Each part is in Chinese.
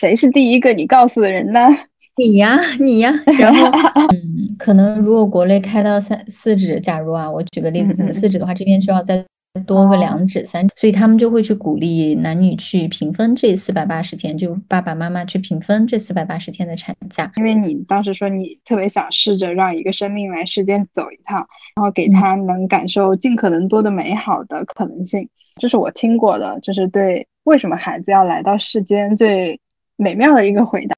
谁是第一个你告诉的人呢？你呀，你呀。然后，嗯，可能如果国内开到三四指，假如啊，我举个例子，可能四指的话，这边需要再。多个两指三，所以他们就会去鼓励男女去平分这四百八十天，就爸爸妈妈去平分这四百八十天的产假。因为你当时说你特别想试着让一个生命来世间走一趟，然后给他能感受尽可能多的美好的可能性，这是我听过的，就是对为什么孩子要来到世间最美妙的一个回答。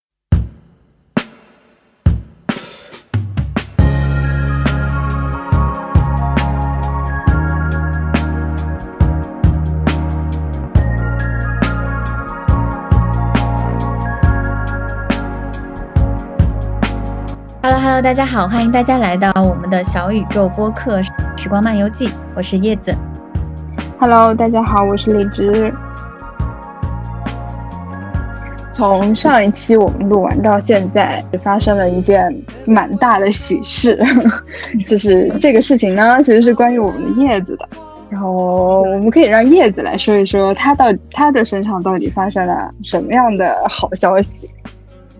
Hello，大家好，欢迎大家来到我们的小宇宙播客《时光漫游记》，我是叶子。Hello，大家好，我是荔枝。从上一期我们录完到现在，发生了一件蛮大的喜事，就是这个事情呢，其实是关于我们的叶子的。然后我们可以让叶子来说一说，他到他的身上到底发生了什么样的好消息。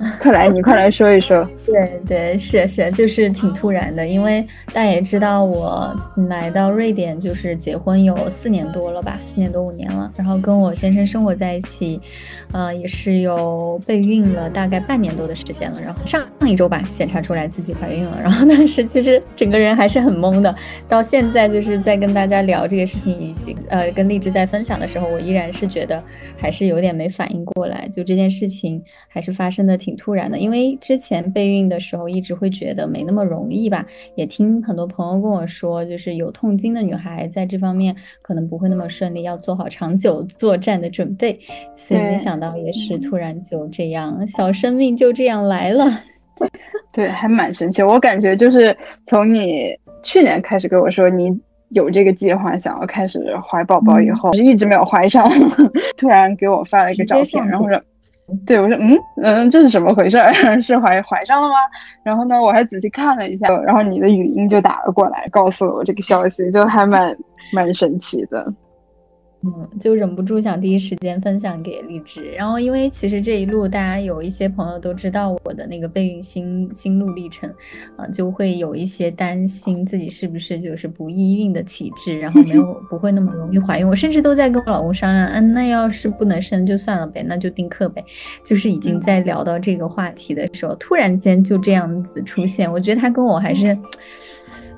快来，你快来说一说。对对，是是，就是挺突然的，因为大家也知道，我来到瑞典就是结婚有四年多了吧，四年多五年了。然后跟我先生生活在一起，呃，也是有备孕了大概半年多的时间了。然后上一周吧，检查出来自己怀孕了。然后当时其实整个人还是很懵的。到现在就是在跟大家聊这个事情，以及呃跟荔枝在分享的时候，我依然是觉得还是有点没反应过来，就这件事情还是发生的挺。突然的，因为之前备孕的时候一直会觉得没那么容易吧，也听很多朋友跟我说，就是有痛经的女孩在这方面可能不会那么顺利，要做好长久作战的准备。所以没想到也是突然就这样，小生命就这样来了。对，还蛮神奇。我感觉就是从你去年开始跟我说你有这个计划，想要开始怀宝宝以后，是一直没有怀上，突然给我发了一个照片，然后说。对，我说，嗯嗯，这是怎么回事？是怀怀上了吗？然后呢，我还仔细看了一下，然后你的语音就打了过来，告诉了我这个消息，就还蛮蛮神奇的。嗯，就忍不住想第一时间分享给荔枝。然后，因为其实这一路大家有一些朋友都知道我的那个备孕心心路历程，啊，就会有一些担心自己是不是就是不易孕的体质，然后没有不会那么容易怀孕。我甚至都在跟我老公商量，嗯，那要是不能生就算了呗，那就丁克呗。就是已经在聊到这个话题的时候，突然间就这样子出现，我觉得他跟我还是。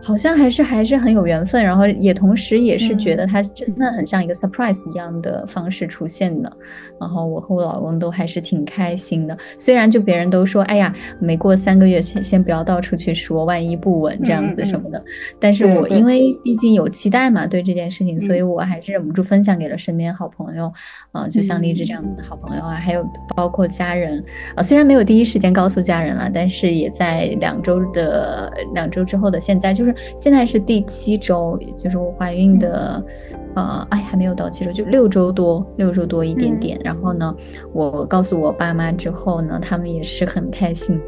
好像还是还是很有缘分，然后也同时也是觉得他真的很像一个 surprise 一样的方式出现的，然后我和我老公都还是挺开心的。虽然就别人都说，哎呀，没过三个月先先不要到处去说，万一不稳这样子什么的。但是我因为毕竟有期待嘛，对这件事情，所以我还是忍不住分享给了身边好朋友，啊，就像荔枝这样的好朋友啊，还有包括家人啊，虽然没有第一时间告诉家人了，但是也在两周的两周之后的现在就是。现在是第七周，就是我怀孕的，呃，哎，还没有到七周，就六周多，六周多一点点。然后呢，我告诉我爸妈之后呢，他们也是很开心。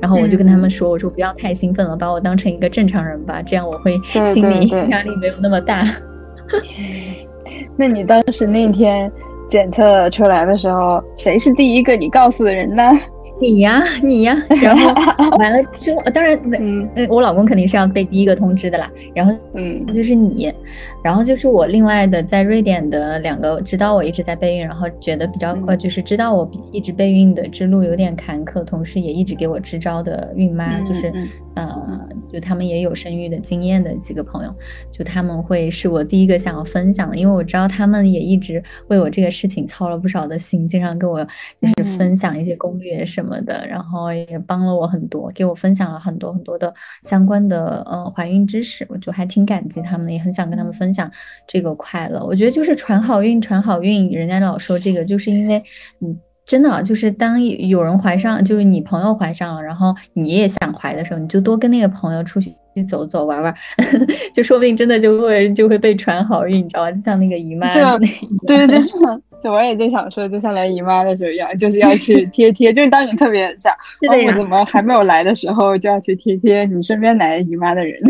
然后我就跟他们说，我说不要太兴奋了，把我当成一个正常人吧，这样我会心理压力没有那么大。那你当时那天检测出来的时候，谁是第一个你告诉的人呢？你呀，你呀，然后完了之后，当然，嗯，我老公肯定是要被第一个通知的啦。然后，嗯，就是你，然后就是我另外的在瑞典的两个知道我一直在备孕，然后觉得比较呃，就是知道我一直备孕的之路有点坎坷，同时也一直给我支招的孕妈，就是呃，就他们也有生育的经验的几个朋友，就他们会是我第一个想要分享的，因为我知道他们也一直为我这个事情操了不少的心，经常跟我就是分享一些攻略什么。什么的，然后也帮了我很多，给我分享了很多很多的相关的呃怀孕知识，我就还挺感激他们的，也很想跟他们分享这个快乐。我觉得就是传好运，传好运，人家老说这个，就是因为嗯，真的就是当有人怀上，就是你朋友怀上了，然后你也想怀的时候，你就多跟那个朋友出去去走走玩玩，就说不定真的就会就会被传好运，你知道吧？就像那个姨妈，对对对。就我也就想说，就像来姨妈的时候一样，就是要去贴贴。就是当你特别想，我怎么还没有来的时候，就要去贴贴你身边来姨妈的人。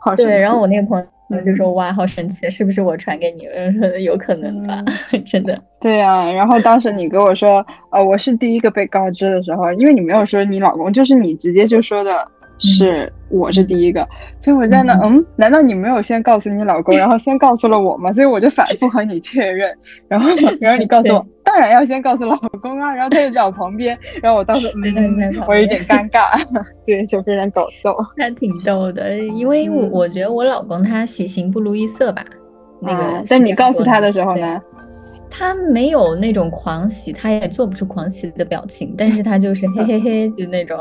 好，对。然后我那个朋友我就说哇，好神奇，是不是我传给你？说 有可能吧，真的。对呀，然后当时你跟我说，呃，我是第一个被告知的时候，因为你没有说你老公，就是你直接就说的。是，我是第一个，所以我在那，嗯，难道你没有先告诉你老公，然后先告诉了我吗？所以我就反复和你确认，然后，然后你告诉我，当然要先告诉老公啊，然后他就在我旁边，然后我当时，嗯，我有点尴尬，对，就非常搞笑，还挺逗的，因为我我觉得我老公他喜形不露于色吧，那个，但你告诉他的时候呢，他没有那种狂喜，他也做不出狂喜的表情，但是他就是嘿嘿嘿，就那种。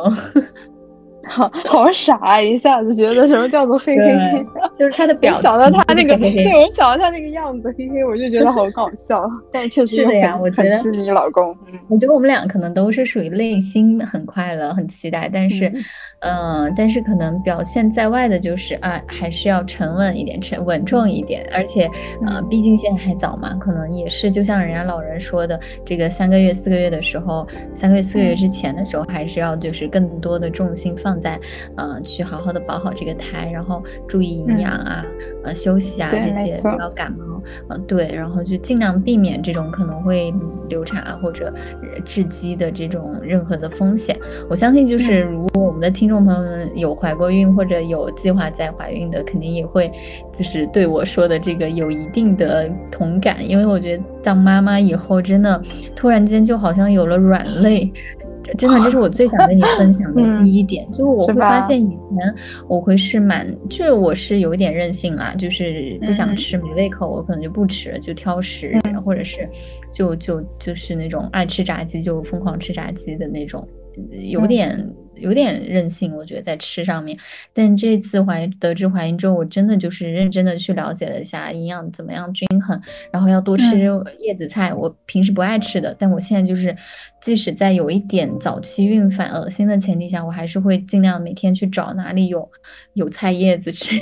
好好傻啊，一下子觉得什么叫做嘿嘿嘿，就是他的表情。想到他那个，对我想到他那个样子，嘿嘿，我就觉得好搞笑。但确实是的呀，我觉得是你老公。我觉得我们俩可能都是属于内心很快乐、很期待，但是，嗯，但是可能表现在外的就是啊，还是要沉稳一点、沉稳重一点。而且，呃，毕竟现在还早嘛，可能也是就像人家老人说的，这个三个月、四个月的时候，三个月、四个月之前的时候，还是要就是更多的重心放。在，呃，去好好的保好这个胎，然后注意营养啊，呃，休息啊，这些不要感冒，呃，对，然后就尽量避免这种可能会流产啊或者致畸的这种任何的风险。我相信，就是如果我们的听众朋友们有怀过孕或者有计划在怀孕的，肯定也会就是对我说的这个有一定的同感，因为我觉得当妈妈以后，真的突然间就好像有了软肋。真的，这是我最想跟你分享的第一点，就是我会发现以前我会是蛮，就是我是有一点任性啦，就是不想吃没胃口，我可能就不吃，就挑食，或者是就就就是那种爱吃炸鸡就疯狂吃炸鸡的那种，有点。有点任性，我觉得在吃上面。但这次怀得知怀孕之后，我真的就是认真的去了解了一下营养怎么样均衡，然后要多吃叶子菜，我平时不爱吃的。但我现在就是，即使在有一点早期孕反恶心的前提下，我还是会尽量每天去找哪里有有菜叶子吃。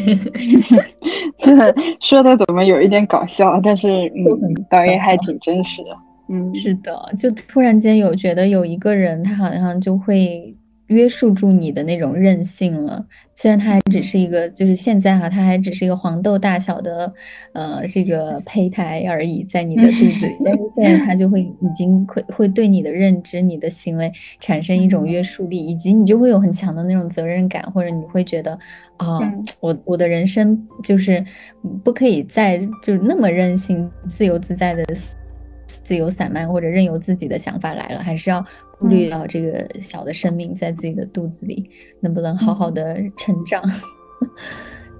说的怎么有一点搞笑，但是嗯，导演还挺真实的。嗯，是的，就突然间有觉得有一个人，他好像就会。约束住你的那种任性了，虽然它还只是一个，就是现在哈，它还只是一个黄豆大小的，呃，这个胚胎而已，在你的肚子里，但是现在它就会已经会会对你的认知、你的行为产生一种约束力，以及你就会有很强的那种责任感，或者你会觉得，啊，我我的人生就是不可以再就是那么任性、自由自在的。自由散漫或者任由自己的想法来了，还是要顾虑到这个小的生命在自己的肚子里能不能好好的成长。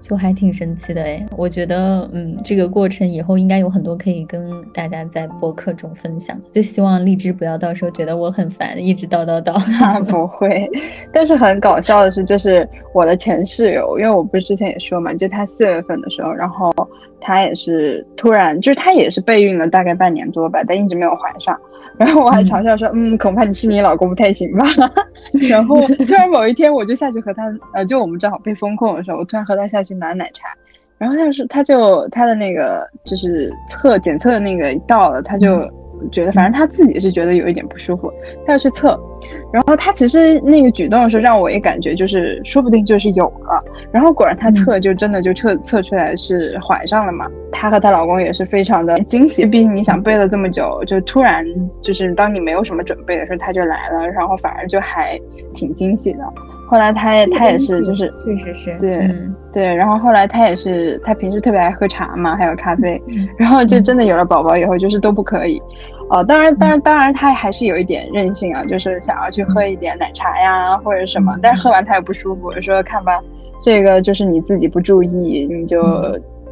就还挺神奇的哎，我觉得，嗯，这个过程以后应该有很多可以跟大家在播客中分享。就希望荔枝不要到时候觉得我很烦，一直叨叨叨。不会，但是很搞笑的是，就是我的前室友，因为我不是之前也说嘛，就他四月份的时候，然后他也是突然，就是他也是备孕了大概半年多吧，但一直没有怀上。然后我还嘲笑说，嗯，恐怕你是你老公不太行吧。然后突然某一天，我就下去和他，呃，就我们正好被封控的时候，我突然和他下去拿奶茶。然后他是，他就他的那个就是测检测的那个到了，他就。觉得反正他自己是觉得有一点不舒服，他要去测，然后他其实那个举动是让我也感觉就是说不定就是有了，然后果然他测就真的就测测出来是怀上了嘛。她和她老公也是非常的惊喜，毕竟你想备了这么久，就突然就是当你没有什么准备的时候他就来了，然后反而就还挺惊喜的。后来他也他也是就是确实是对对，然后后来他也是他平时特别爱喝茶嘛，还有咖啡，然后就真的有了宝宝以后就是都不可以。哦，当然，当然，当然，他还是有一点任性啊，就是想要去喝一点奶茶呀，或者什么。但是喝完他又不舒服，说看吧，这个就是你自己不注意，你就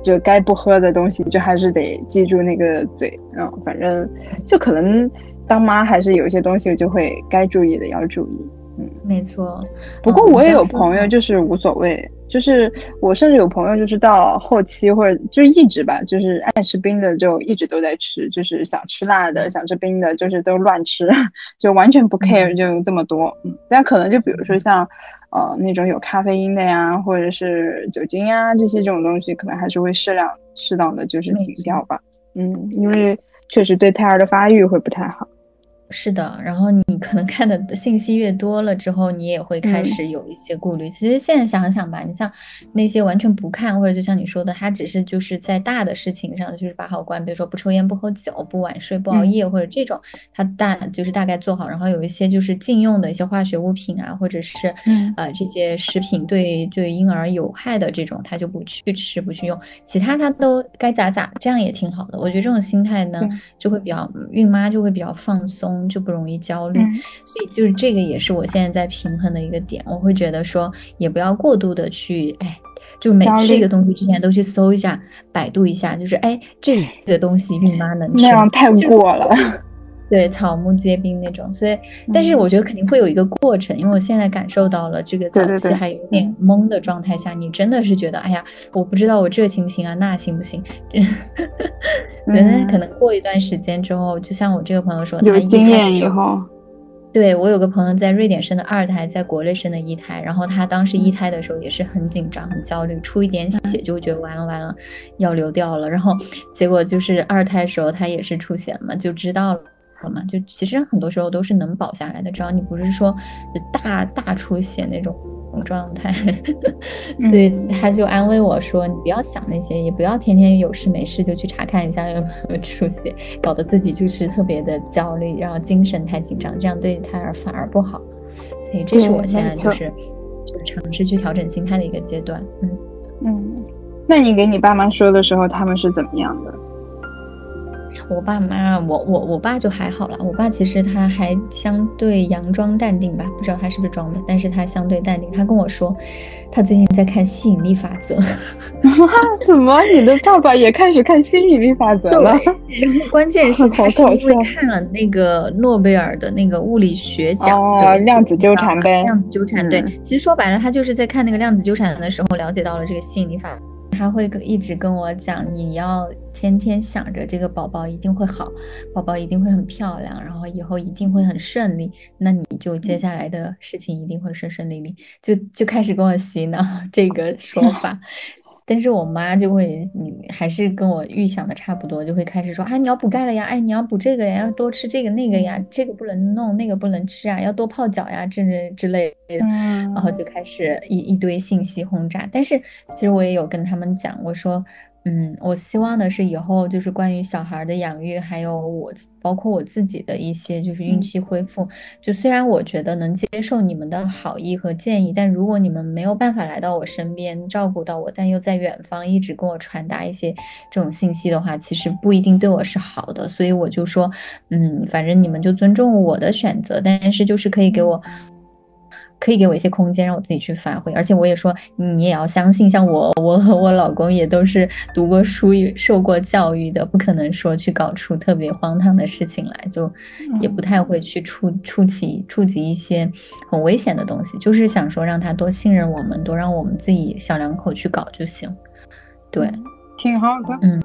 就该不喝的东西，就还是得记住那个嘴。嗯，反正就可能当妈还是有一些东西就会该注意的要注意。嗯，没错。不过我也有朋友就是无所谓。就是我甚至有朋友，就是到后期或者就一直吧，就是爱吃冰的就一直都在吃，就是想吃辣的、想吃冰的，就是都乱吃，就完全不 care，就这么多。嗯，但可能就比如说像，呃，那种有咖啡因的呀，或者是酒精呀这些这种东西，可能还是会适量、适当的就是停掉吧。嗯，因为确实对胎儿的发育会不太好。是的，然后你可能看的信息越多了之后，你也会开始有一些顾虑。其实现在想想吧，你像那些完全不看，或者就像你说的，他只是就是在大的事情上就是把好关，比如说不抽烟、不喝酒、不晚睡、不熬夜，或者这种他大就是大概做好。然后有一些就是禁用的一些化学物品啊，或者是呃这些食品对对婴儿有害的这种，他就不去吃、不去用。其他他都该咋咋，这样也挺好的。我觉得这种心态呢，就会比较孕妈就会比较放松，就不容易焦虑。所以就是这个也是我现在在平衡的一个点。我会觉得说，也不要过度的去，哎，就每吃一个东西之前都去搜一下、百度一下，就是哎，这个东西孕妈能吃？那样太过了。对，草木皆兵那种。所以，但是我觉得肯定会有一个过程，因为我现在感受到了这个早期还有点懵的状态下，你真的是觉得，哎呀，我不知道我这行不行啊，那行不行？原来可能过一段时间之后，就像我这个朋友说，有经验以后。对我有个朋友在瑞典生的二胎，在国内生的一胎，然后他当时一胎的时候也是很紧张、很焦虑，出一点血就觉得完了完了要流掉了，然后结果就是二胎时候他也是出血了嘛，就知道了嘛，就其实很多时候都是能保下来的，只要你不是说大大出血那种。状态，所以他就安慰我说：“你不要想那些，也不要天天有事没事就去查看一下有没有出血，搞得自己就是特别的焦虑，然后精神太紧张，这样对胎儿反而不好。所以这是我现在就是就是尝试去调整心态的一个阶段。嗯嗯，那你给你爸妈说的时候，他们是怎么样的？”我爸妈，我我我爸就还好了。我爸其实他还相对佯装淡定吧，不知道他是不是装的，但是他相对淡定。他跟我说，他最近在看吸引力法则。怎么，你的爸爸也开始看吸引力法则了？关键是 他是因为看了那个诺贝尔的那个物理学奖的量子纠缠呗。量子纠缠，对，其实说白了，他就是在看那个量子纠缠的时候，了解到了这个吸引力法。他会跟一直跟我讲，你要天天想着这个宝宝一定会好，宝宝一定会很漂亮，然后以后一定会很顺利，那你就接下来的事情一定会顺顺利利，就就开始跟我洗脑 这个说 法。但是我妈就会，你还是跟我预想的差不多，就会开始说啊，你要补钙了呀，哎，你要补这个呀，要多吃这个那个呀，这个不能弄，那个不能吃啊，要多泡脚呀，这这之类的，然后就开始一一堆信息轰炸。但是其实我也有跟他们讲，我说。嗯，我希望的是以后就是关于小孩的养育，还有我包括我自己的一些就是孕期恢复。就虽然我觉得能接受你们的好意和建议，但如果你们没有办法来到我身边照顾到我，但又在远方一直跟我传达一些这种信息的话，其实不一定对我是好的。所以我就说，嗯，反正你们就尊重我的选择，但是就是可以给我。可以给我一些空间，让我自己去发挥。而且我也说，你也要相信，像我，我和我老公也都是读过书、受过教育的，不可能说去搞出特别荒唐的事情来，就也不太会去触触及触及一些很危险的东西。就是想说，让他多信任我们，多让我们自己小两口去搞就行。对，挺好的。嗯。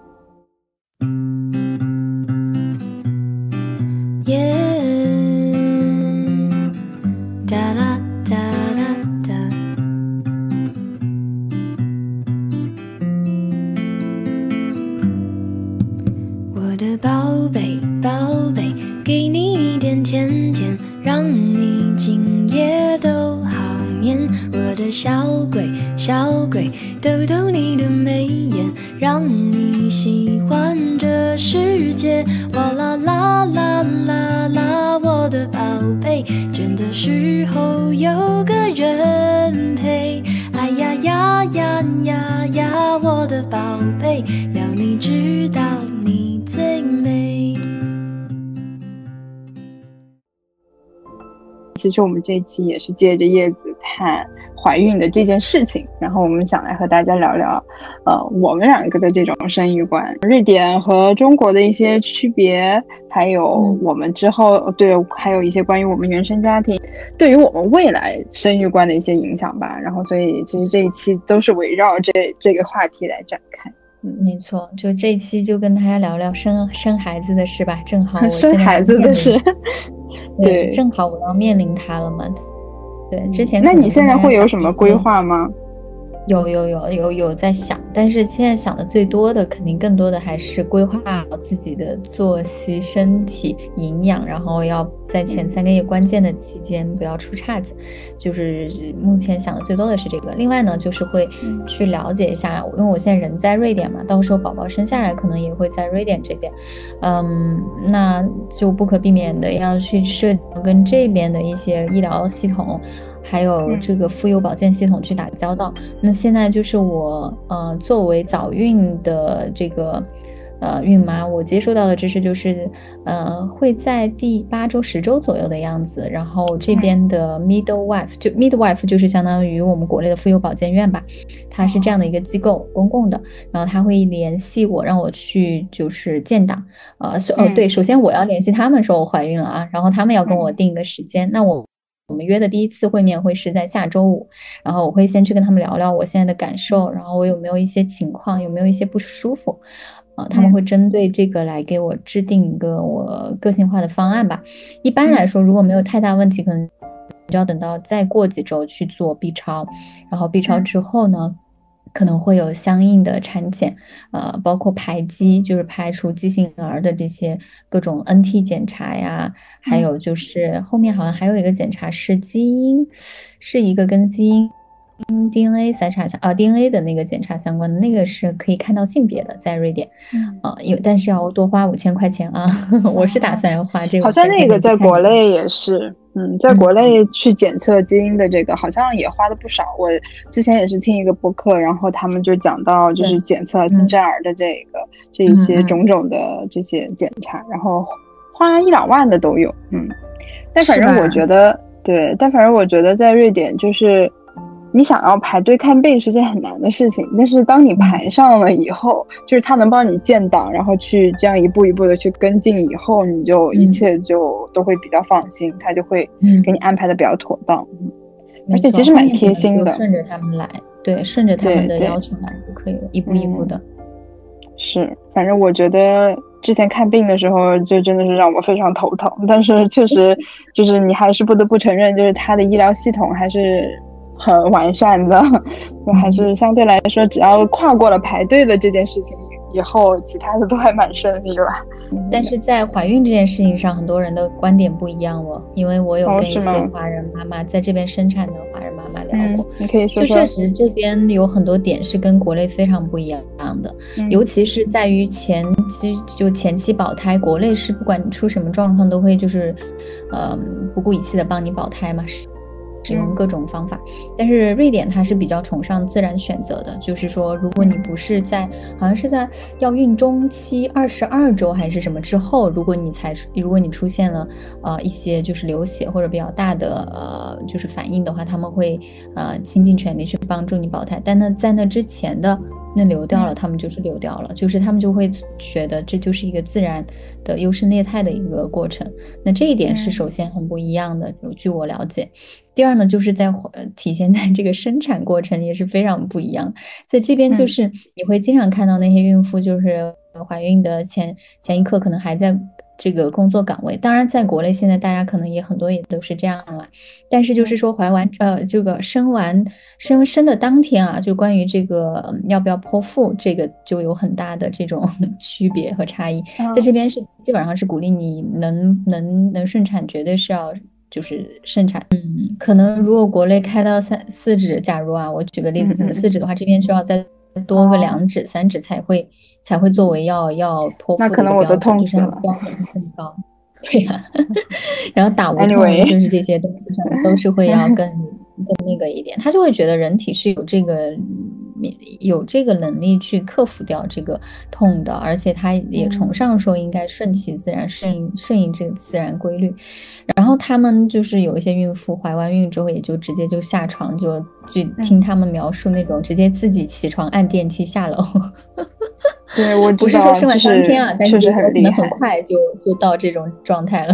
小鬼，小鬼，逗逗你的眉眼，让你喜欢这世界。哇啦啦啦啦啦，我的宝贝，倦的时候有个人陪。哎呀呀呀呀呀，我的宝贝，要你知道你最美。其实我们这期也是借着叶子谈。怀孕的这件事情，然后我们想来和大家聊聊，呃，我们两个的这种生育观，瑞典和中国的一些区别，还有我们之后对，还有一些关于我们原生家庭对于我们未来生育观的一些影响吧。然后，所以其实这一期都是围绕这这个话题来展开。嗯，没错，就这一期就跟大家聊聊生生孩子的事吧。正好我生孩子的事，对，正好我要面临他了嘛。对，之前那你现在会有什么规划吗？有有有有有在想，但是现在想的最多的，肯定更多的还是规划好自己的作息、身体、营养，然后要在前三个月关键的期间不要出岔子。就是目前想的最多的是这个。另外呢，就是会去了解一下，因为我现在人在瑞典嘛，到时候宝宝生下来可能也会在瑞典这边，嗯，那就不可避免的要去设跟这边的一些医疗系统。还有这个妇幼保健系统去打交道。那现在就是我，呃，作为早孕的这个，呃，孕妈，我接收到的知识就是，呃，会在第八周、十周左右的样子，然后这边的 midwife 就 midwife 就是相当于我们国内的妇幼保健院吧，它是这样的一个机构，公共的，然后他会联系我，让我去就是建档，呃，哦对，首先我要联系他们说我怀孕了啊，然后他们要跟我定一个时间，那我。我们约的第一次会面会是在下周五，然后我会先去跟他们聊聊我现在的感受，然后我有没有一些情况，有没有一些不舒服，啊，他们会针对这个来给我制定一个我个性化的方案吧。一般来说，如果没有太大问题，可能就要等到再过几周去做 B 超，然后 B 超之后呢？可能会有相应的产检，呃，包括排畸，就是排除畸形儿的这些各种 NT 检查呀，还有就是后面好像还有一个检查是基因，是一个跟基因 DNA 筛查相啊 DNA 的那个检查相关的，那个是可以看到性别的，在瑞典，啊，有但是要多花五千块钱啊，我是打算要花这个，好像那个在国内也是。嗯，在国内去检测基因的这个好像也花了不少。我之前也是听一个播客，然后他们就讲到，就是检测新生儿的这个这一些种种的这些检查，然后花一两万的都有。嗯，但反正我觉得，对，但反正我觉得在瑞典就是。你想要排队看病是件很难的事情，但是当你排上了以后，就是他能帮你建档，然后去这样一步一步的去跟进，以后你就一切就都会比较放心，他就会给你安排的比较妥当，而且其实蛮贴心的。顺着他们来，对，顺着他们的要求来就可以了，一步一步的。是，反正我觉得之前看病的时候就真的是让我非常头疼，但是确实 就是你还是不得不承认，就是他的医疗系统还是。很完善的，就还是相对来说，只要跨过了排队的这件事情以后，其他的都还蛮顺利吧。但是在怀孕这件事情上，很多人的观点不一样哦。因为我有跟一些华人妈妈在这边生产的华人妈妈聊过，你可以说就确实这边有很多点是跟国内非常不一样的，尤其是在于前期就前期保胎，国内是不管你出什么状况都会就是，嗯，不顾一切的帮你保胎嘛。是。使用各种方法，但是瑞典它是比较崇尚自然选择的，就是说，如果你不是在好像是在要孕中期二十二周还是什么之后，如果你才如果你出现了呃一些就是流血或者比较大的呃就是反应的话，他们会呃倾尽全力去帮助你保胎，但那在那之前的。那流掉了，他们就是流掉了，就是他们就会觉得这就是一个自然的优胜劣汰的一个过程。那这一点是首先很不一样的，据我了解。第二呢，就是在体现在这个生产过程也是非常不一样。在这边就是你会经常看到那些孕妇，就是怀孕的前前一刻可能还在。这个工作岗位，当然在国内现在大家可能也很多也都是这样了，但是就是说怀完呃这个生完生生的当天啊，就关于这个要不要剖腹，这个就有很大的这种 区别和差异。在这边是基本上是鼓励你能能能顺产，绝对是要就是顺产。嗯，可能如果国内开到三四指，假如啊，我举个例子，可能四指的话，这边需要再。多个两指、三指才会才会作为要要剖腹的一个标准，就是它标准很高。对呀，然后打无痛就是这些东西上都是会要 更更那个一点，他就会觉得人体是有这个。有这个能力去克服掉这个痛的，而且他也崇尚说应该顺其自然，顺应顺应这个自然规律。然后他们就是有一些孕妇怀完孕之后，也就直接就下床，就就听他们描述那种直接自己起床按电梯下楼。对我不是说生完当天啊，但是可能很快就就到这种状态了。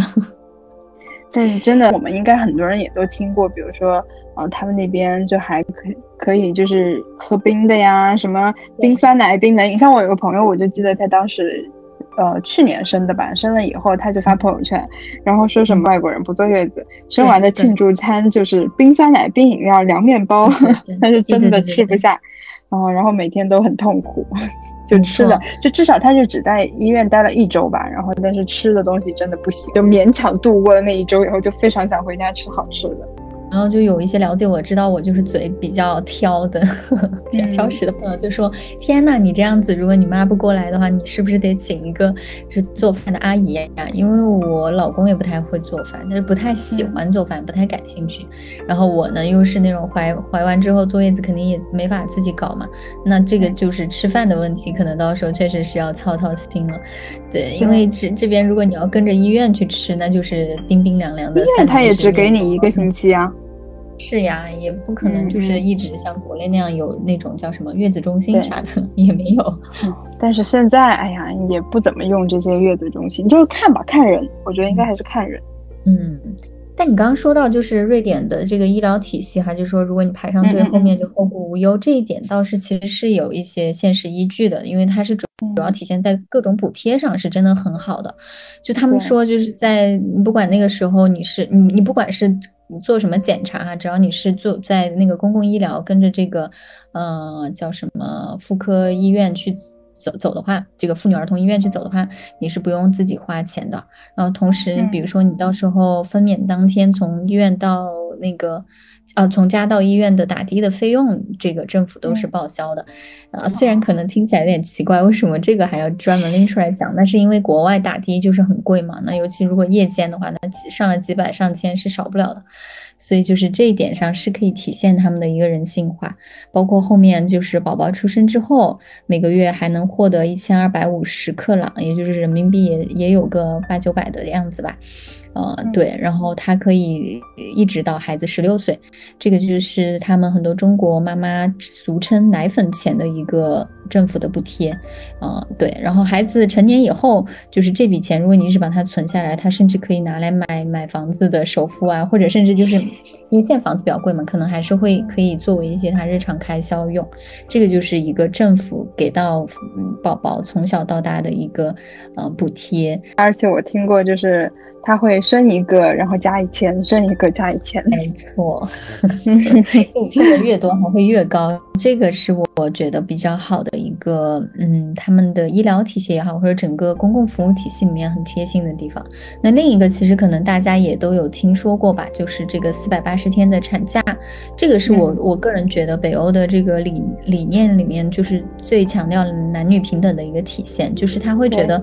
但是真的，我们应该很多人也都听过，比如说，呃，他们那边就还可以可以就是喝冰的呀，什么冰酸奶冰的。你像我有个朋友，我就记得他当时呃去年生的吧，生了以后他就发朋友圈，然后说什么外国人不坐月子，生完的庆祝餐就是冰酸奶、冰饮料、凉面包，但是真的吃不下，啊，然后每天都很痛苦。就吃的，就至少他就只在医院待了一周吧，然后但是吃的东西真的不行，就勉强度过了那一周以后，就非常想回家吃好吃的。然后就有一些了解我知道我就是嘴比较挑的，比较挑食的朋友就说：“天呐，你这样子，如果你妈不过来的话，你是不是得请一个就是做饭的阿姨呀？因为我老公也不太会做饭，就是不太喜欢做饭，不太感兴趣。然后我呢又是那种怀怀完之后坐月子肯定也没法自己搞嘛，那这个就是吃饭的问题，可能到时候确实是要操操心了。对，因为这这边如果你要跟着医院去吃，那就是冰冰凉凉的。医院他也只给你一个星期啊。”是呀，也不可能就是一直像国内那样有那种叫什么月子中心啥的也没有。但是现在，哎呀，也不怎么用这些月子中心，就是看吧，看人。我觉得应该还是看人。嗯，但你刚刚说到就是瑞典的这个医疗体系哈，就说如果你排上队，后面就后顾无忧，这一点倒是其实是有一些现实依据的，因为它是主主要体现在各种补贴上，是真的很好的。就他们说，就是在不管那个时候你是你你不管是。做什么检查哈？只要你是做在那个公共医疗，跟着这个，呃，叫什么妇科医院去走走的话，这个妇女儿童医院去走的话，你是不用自己花钱的。然后同时，比如说你到时候分娩当天从医院到那个。呃，从家到医院的打的的费用，这个政府都是报销的。呃，虽然可能听起来有点奇怪，为什么这个还要专门拎出来讲？那是因为国外打的就是很贵嘛。那尤其如果夜间的话，那上了几百上千是少不了的。所以就是这一点上是可以体现他们的一个人性化。包括后面就是宝宝出生之后，每个月还能获得一千二百五十克朗，也就是人民币也也有个八九百的样子吧。呃，对，然后他可以一直到孩子十六岁，这个就是他们很多中国妈妈俗称奶粉钱的一个政府的补贴。呃，对，然后孩子成年以后，就是这笔钱，如果你是把它存下来，他甚至可以拿来买买房子的首付啊，或者甚至就是 因为现在房子比较贵嘛，可能还是会可以作为一些他日常开销用。这个就是一个政府给到宝宝从小到大的一个呃补贴。而且我听过就是。他会升一个，然后加一千，升一个加一千，没。错，就生的越多还会越高，这个是我觉得比较好的一个，嗯，他们的医疗体系也好，或者整个公共服务体系里面很贴心的地方。那另一个其实可能大家也都有听说过吧，就是这个四百八十天的产假，这个是我我个人觉得北欧的这个理理念里面就是最强调男女平等的一个体现，就是他会觉得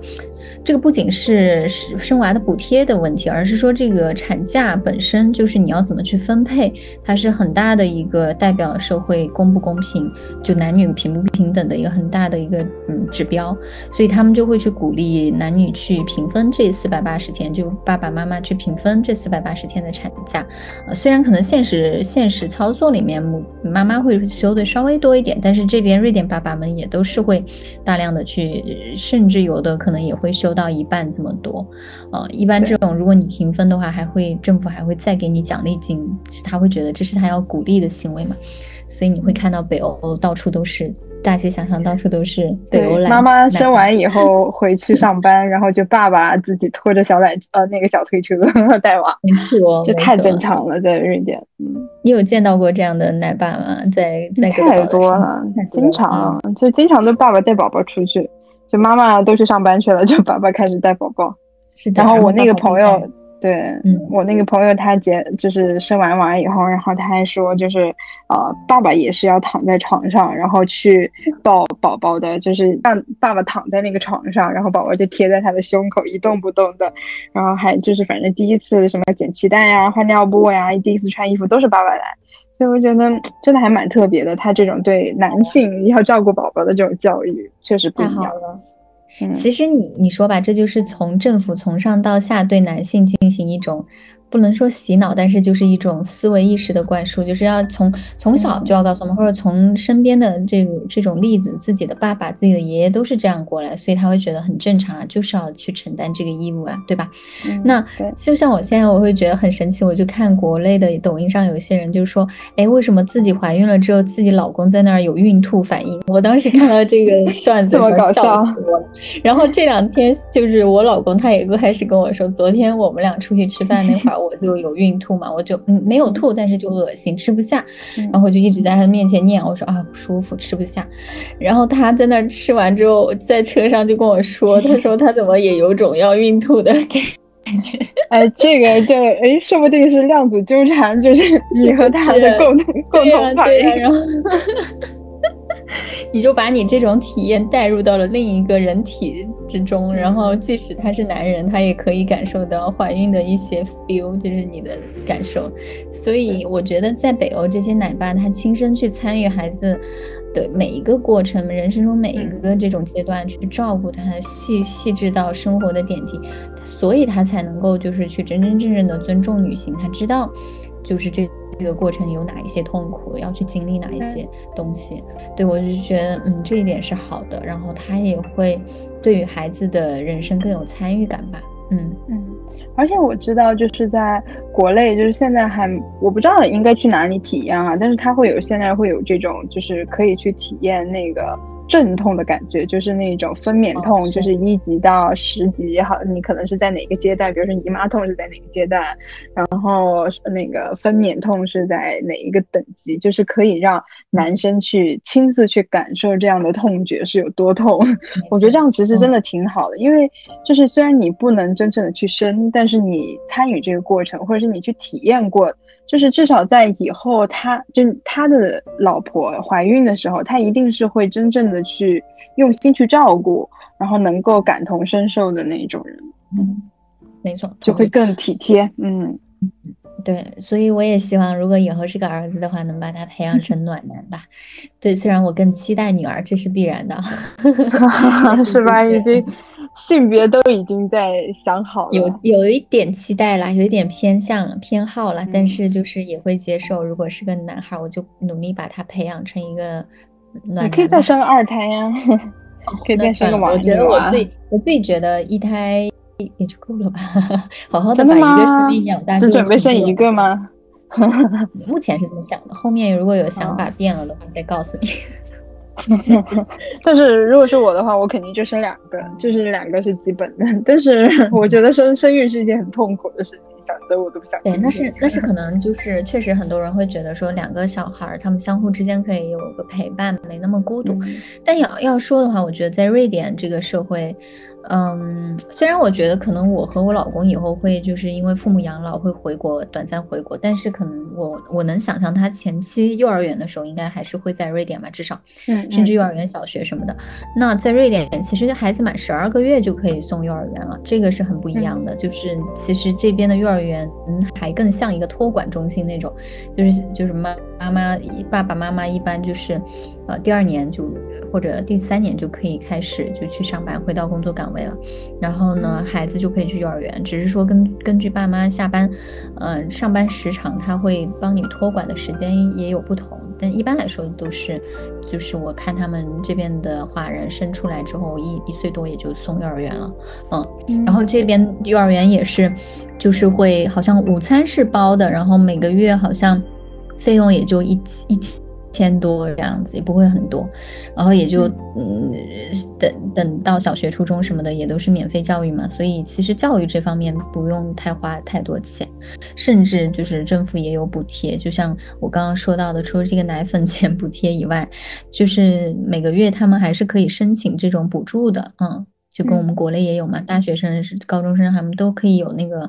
这个不仅是生娃的补贴。的问题，而是说这个产假本身就是你要怎么去分配，它是很大的一个代表社会公不公平，就男女平不平等的一个很大的一个嗯指标，所以他们就会去鼓励男女去平分这四百八十天，就爸爸妈妈去平分这四百八十天的产假。呃，虽然可能现实现实操作里面妈妈会休的稍微多一点，但是这边瑞典爸爸们也都是会大量的去，甚至有的可能也会休到一半这么多。呃，一般这种如果你评分的话，还会政府还会再给你奖励金，他会觉得这是他要鼓励的行为嘛？所以你会看到北欧到处都是，大街小巷到处都是北欧妈妈生完以后回去上班，然后就爸爸自己拖着小奶呃那个小推车 带娃，没错，这太正常了，在瑞典。嗯，你有见到过这样的奶爸吗？在在太多了，经常就经常都爸爸带宝宝出去，就妈妈都去上班去了，就爸爸开始带宝宝。是的然后我那个朋友，对我那个朋友，他结就是生完娃以后，然后他还说，就是呃，爸爸也是要躺在床上，然后去抱宝宝的，就是让爸爸躺在那个床上，然后宝宝就贴在他的胸口一动不动的，然后还就是反正第一次什么捡脐带呀、换尿布呀，第一次穿衣服都是爸爸来，所以我觉得真的还蛮特别的。他这种对男性要照顾宝宝的这种教育，确实不一样。其实你你说吧，这就是从政府从上到下对男性进行一种不能说洗脑，但是就是一种思维意识的灌输，就是要从从小就要告诉我们，或者从身边的这个这种例子，自己的爸爸、自己的爷爷都是这样过来，所以他会觉得很正常啊，就是要去承担这个义务啊，对吧？那就像我现在我会觉得很神奇，我就看国内的抖音上有一些人就说，哎，为什么自己怀孕了之后，自己老公在那儿有孕吐反应？我当时看到这个 段子，这么搞笑。然后这两天就是我老公他也开始跟我说，昨天我们俩出去吃饭那会儿。我就有孕吐嘛，我就嗯没有吐，但是就恶心，吃不下，然后就一直在他面前念，我说啊不舒服，吃不下。然后他在那吃完之后，在车上就跟我说，他说他怎么也有种要孕吐的感觉。哎，这个就哎，说不定是量子纠缠，就是你和他的共同共同反应。然后你就把你这种体验带入到了另一个人体之中，然后即使他是男人，他也可以感受到怀孕的一些 feel，就是你的感受。所以我觉得在北欧这些奶爸，他亲身去参与孩子的每一个过程，人生中每一个这种阶段去照顾他，细细致到生活的点滴，所以他才能够就是去真真正正的尊重女性，他知道就是这。这个过程有哪一些痛苦，要去经历哪一些东西？对我就觉得，嗯，这一点是好的。然后他也会对于孩子的人生更有参与感吧。嗯嗯，而且我知道，就是在国内，就是现在还我不知道应该去哪里体验啊，但是他会有现在会有这种，就是可以去体验那个。阵痛的感觉就是那种分娩痛，就是一级到十级也好，你可能是在哪个阶段？比如说姨妈痛是在哪个阶段，然后那个分娩痛是在哪一个等级？就是可以让男生去亲自去感受这样的痛觉是有多痛。我觉得这样其实真的挺好的，因为就是虽然你不能真正的去生，但是你参与这个过程，或者是你去体验过。就是至少在以后，他就他的老婆怀孕的时候，他一定是会真正的去用心去照顾，然后能够感同身受的那种人。嗯，没错，就会更体贴。嗯，对，所以我也希望，如果以后是个儿子的话，能把他培养成暖男吧。对，虽然我更期待女儿，这是必然的，是吧？已经。性别都已经在想好了，有有一点期待了，有一点偏向了偏好了，但是就是也会接受。如果是个男孩，我就努力把他培养成一个暖。你可以再生二胎呀，可以再生个娃。我觉得我自己我自己觉得一胎也就够了吧，好好的把一个生命养大。只准备生一个吗？目前是这么想的，后面如果有想法变了的话，再告诉你。但是如果是我的话，我肯定就生两个，就是两个是基本的。但是我觉得生生育是一件很痛苦的事情，想着我都不想。对，那是那是可能就是确实很多人会觉得说两个小孩他们相互之间可以有个陪伴，没那么孤独。但要要说的话，我觉得在瑞典这个社会。嗯，虽然我觉得可能我和我老公以后会就是因为父母养老会回国短暂回国，但是可能我我能想象他前期幼儿园的时候应该还是会在瑞典吧，至少，嗯，甚至幼儿园、小学什么的。那在瑞典，其实孩子满十二个月就可以送幼儿园了，这个是很不一样的。就是其实这边的幼儿园还更像一个托管中心那种，就是就是妈妈妈爸爸妈妈一般就是。呃，第二年就或者第三年就可以开始就去上班，回到工作岗位了。然后呢，孩子就可以去幼儿园，只是说根根据爸妈下班，嗯，上班时长，他会帮你托管的时间也有不同。但一般来说都是，就是我看他们这边的华人生出来之后一一岁多也就送幼儿园了，嗯，然后这边幼儿园也是，就是会好像午餐是包的，然后每个月好像费用也就一一千。千多这样子也不会很多，然后也就嗯。等等到小学、初中什么的也都是免费教育嘛，所以其实教育这方面不用太花太多钱，甚至就是政府也有补贴，就像我刚刚说到的，除了这个奶粉钱补贴以外，就是每个月他们还是可以申请这种补助的，嗯。就跟我们国内也有嘛，大学生、是高中生，他们都可以有那个，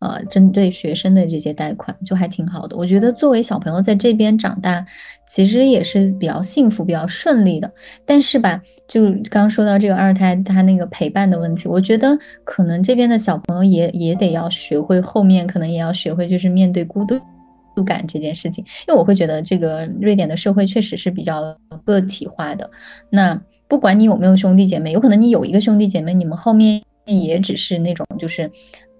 呃，针对学生的这些贷款，就还挺好的。我觉得作为小朋友在这边长大，其实也是比较幸福、比较顺利的。但是吧，就刚刚说到这个二胎他那个陪伴的问题，我觉得可能这边的小朋友也也得要学会，后面可能也要学会，就是面对孤独感这件事情。因为我会觉得这个瑞典的社会确实是比较个体化的。那。不管你有没有兄弟姐妹，有可能你有一个兄弟姐妹，你们后面也只是那种就是，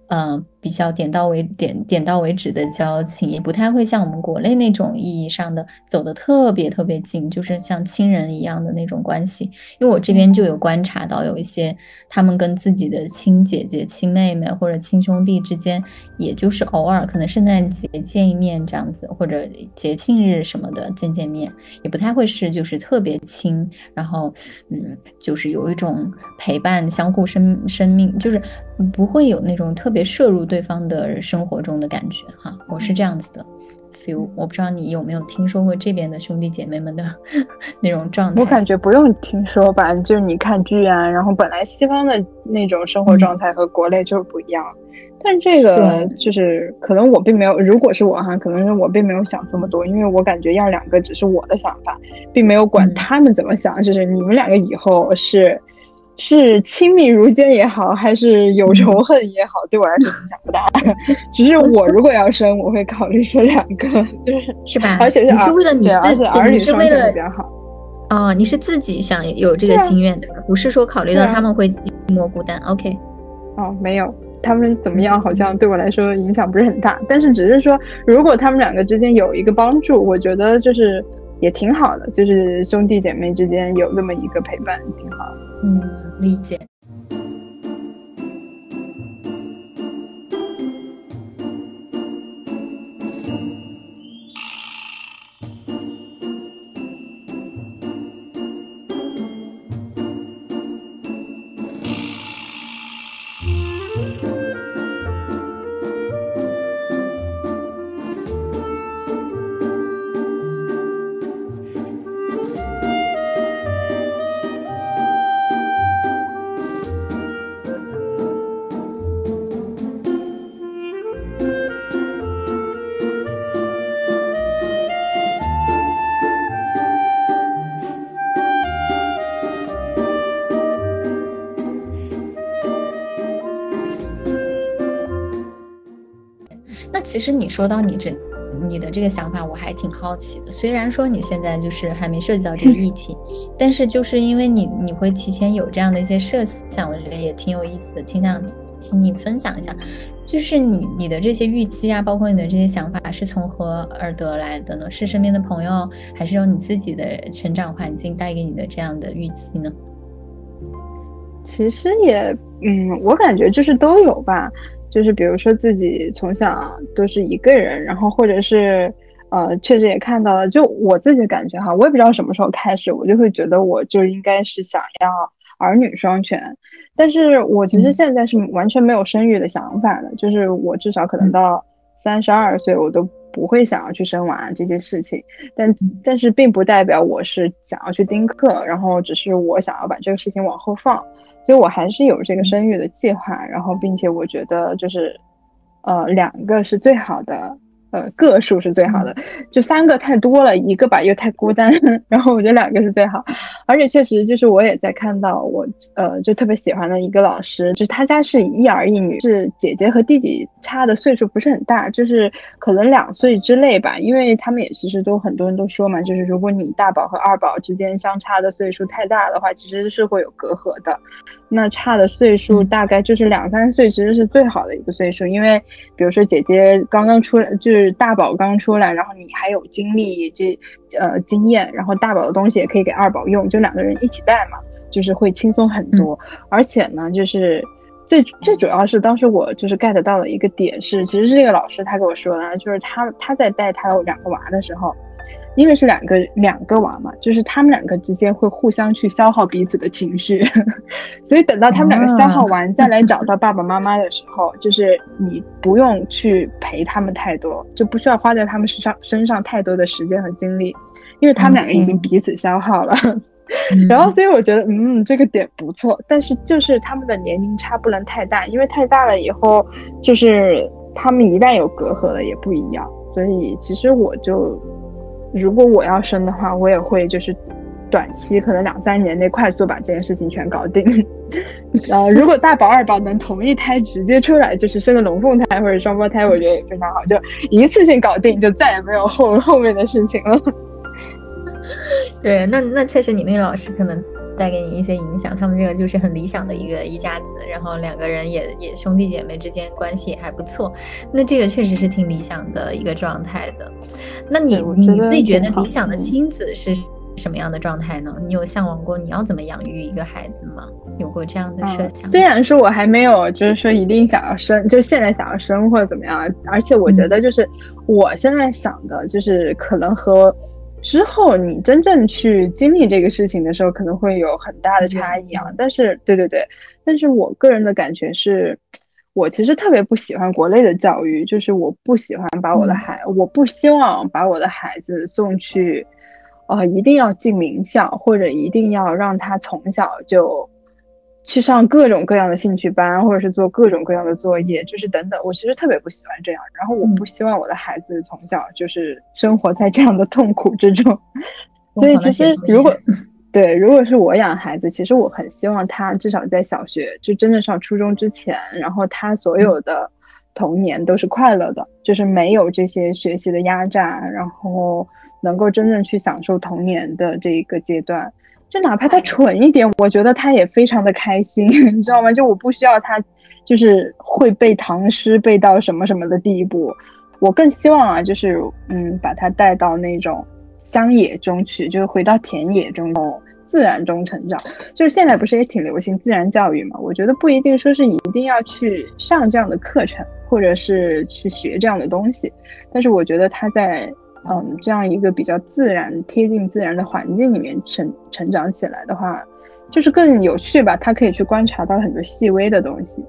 呃，比较点到为点点到为止的交情，也不太会像我们国内那种意义上的走得特别特别近，就是像亲人一样的那种关系。因为我这边就有观察到，有一些他们跟自己的亲姐姐、亲妹妹或者亲兄弟之间，也就是偶尔可能圣诞节见一面这样子，或者节庆日什么的见见面，也不太会是就是特别亲，然后嗯，就是有一种陪伴、相互生生命，就是不会有那种特别摄入对方的生活中的感觉哈。我是这样子的 feel，我不知道你有没有听说过这边的兄弟姐妹们的 那种状态。我感觉不用听说吧，就是你看剧啊，然后本来西方的那种生活状态和国内就是不一样。但这个就是可能我并没有，如果是我哈，可能是我并没有想这么多，因为我感觉要两个只是我的想法，并没有管他们怎么想。就是你们两个以后是是亲密如坚也好，还是有仇恨也好，对我来说影响不大。只是我如果要生，我会考虑说两个，就是是吧？而且是你是为了你而且儿女是为了比较好。哦，你是自己想有这个心愿的，不是说考虑到他们会寂寞孤单。OK。哦，没有。他们怎么样，好像对我来说影响不是很大，但是只是说，如果他们两个之间有一个帮助，我觉得就是也挺好的，就是兄弟姐妹之间有这么一个陪伴，挺好的。嗯，理解。其实你说到你这，你的这个想法，我还挺好奇的。虽然说你现在就是还没涉及到这个议题，但是就是因为你你会提前有这样的一些设想，我觉得也挺有意思的，挺想听你分享一下。就是你你的这些预期啊，包括你的这些想法，是从何而得来的呢？是身边的朋友，还是由你自己的成长环境带给你的这样的预期呢？其实也，嗯，我感觉就是都有吧。就是比如说自己从小都是一个人，然后或者是，呃，确实也看到了，就我自己感觉哈，我也不知道什么时候开始，我就会觉得我就应该是想要儿女双全，但是我其实现在是完全没有生育的想法的，就是我至少可能到三十二岁，我都不会想要去生娃这些事情，但但是并不代表我是想要去丁克，然后只是我想要把这个事情往后放。所以我还是有这个生育的计划，然后并且我觉得就是，呃，两个是最好的。呃，个数是最好的，就三个太多了，一个吧又太孤单，然后我觉得两个是最好，而且确实就是我也在看到我呃就特别喜欢的一个老师，就是他家是一儿一女，是姐姐和弟弟差的岁数不是很大，就是可能两岁之内吧，因为他们也其实都很多人都说嘛，就是如果你大宝和二宝之间相差的岁数太大的话，其实是会有隔阂的。那差的岁数大概就是两三岁，其实是最好的一个岁数，因为比如说姐姐刚刚出来，就是大宝刚出来，然后你还有精力这呃经验，然后大宝的东西也可以给二宝用，就两个人一起带嘛，就是会轻松很多。而且呢，就是最最主要是当时我就是 get 到了一个点是，其实是这个老师他给我说的，就是他他在带他两个娃的时候。因为是两个两个娃嘛，就是他们两个之间会互相去消耗彼此的情绪，所以等到他们两个消耗完再来找到爸爸妈妈的时候，就是你不用去陪他们太多，就不需要花在他们身上身上太多的时间和精力，因为他们两个已经彼此消耗了。然后，所以我觉得，嗯，这个点不错，但是就是他们的年龄差不能太大，因为太大了以后，就是他们一旦有隔阂了也不一样。所以其实我就。如果我要生的话，我也会就是短期可能两三年内快速把这件事情全搞定。呃，如果大宝二宝能同一胎直接出来，就是生个龙凤胎或者双胞胎，我觉得也非常好，就一次性搞定，就再也没有后后面的事情了。对，那那确实你那个老师可能带给你一些影响。他们这个就是很理想的一个一家子，然后两个人也也兄弟姐妹之间关系也还不错。那这个确实是挺理想的一个状态的。那你你自己觉得理想的亲子是？什么样的状态呢？你有向往过你要怎么养育一个孩子吗？有过这样的设想？虽然说我还没有，就是说一定想要生，就现在想要生或者怎么样，而且我觉得就是我现在想的，就是可能和之后你真正去经历这个事情的时候，可能会有很大的差异啊。但是，对对对，但是我个人的感觉是，我其实特别不喜欢国内的教育，就是我不喜欢把我的孩，我不希望把我的孩子送去。呃，一定要进名校，或者一定要让他从小就去上各种各样的兴趣班，或者是做各种各样的作业，就是等等。我其实特别不喜欢这样，然后我不希望我的孩子从小就是生活在这样的痛苦之中。所以其实如果 对，如果是我养孩子，其实我很希望他至少在小学就真正上初中之前，然后他所有的童年都是快乐的，就是没有这些学习的压榨，然后。能够真正去享受童年的这一个阶段，就哪怕他蠢一点，我觉得他也非常的开心，你知道吗？就我不需要他，就是会背唐诗背到什么什么的地步，我更希望啊，就是嗯，把他带到那种乡野中去，就是回到田野中、自然中成长。就是现在不是也挺流行自然教育嘛？我觉得不一定说是一定要去上这样的课程，或者是去学这样的东西，但是我觉得他在。嗯，这样一个比较自然、贴近自然的环境里面成成长起来的话，就是更有趣吧。他可以去观察到很多细微的东西，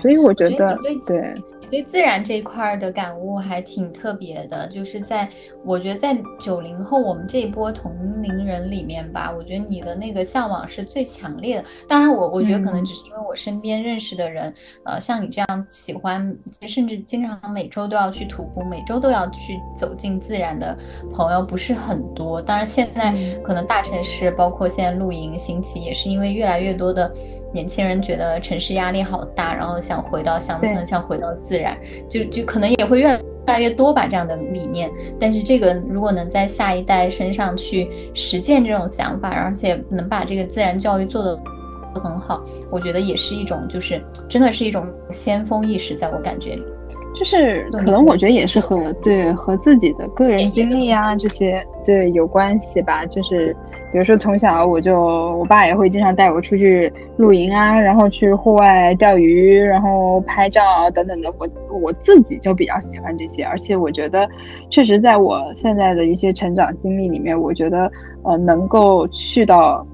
所以我觉得对。对自然这一块的感悟还挺特别的，就是在我觉得在九零后我们这一波同龄人里面吧，我觉得你的那个向往是最强烈的。当然，我我觉得可能只是因为我身边认识的人，呃，像你这样喜欢，甚至经常每周都要去徒步，每周都要去走进自然的朋友不是很多。当然，现在可能大城市包括现在露营兴起，也是因为越来越多的。年轻人觉得城市压力好大，然后想回到乡村，想回到自然，就就可能也会越来越多吧这样的理念。但是这个如果能在下一代身上去实践这种想法，而且能把这个自然教育做得很好，我觉得也是一种，就是真的是一种先锋意识，在我感觉里。就是可能我觉得也是和对和自己的个人经历啊这些对有关系吧。就是比如说从小我就我爸也会经常带我出去露营啊，然后去户外钓鱼，然后拍照等等的。我我自己就比较喜欢这些，而且我觉得确实在我现在的一些成长经历里面，我觉得呃能够去到。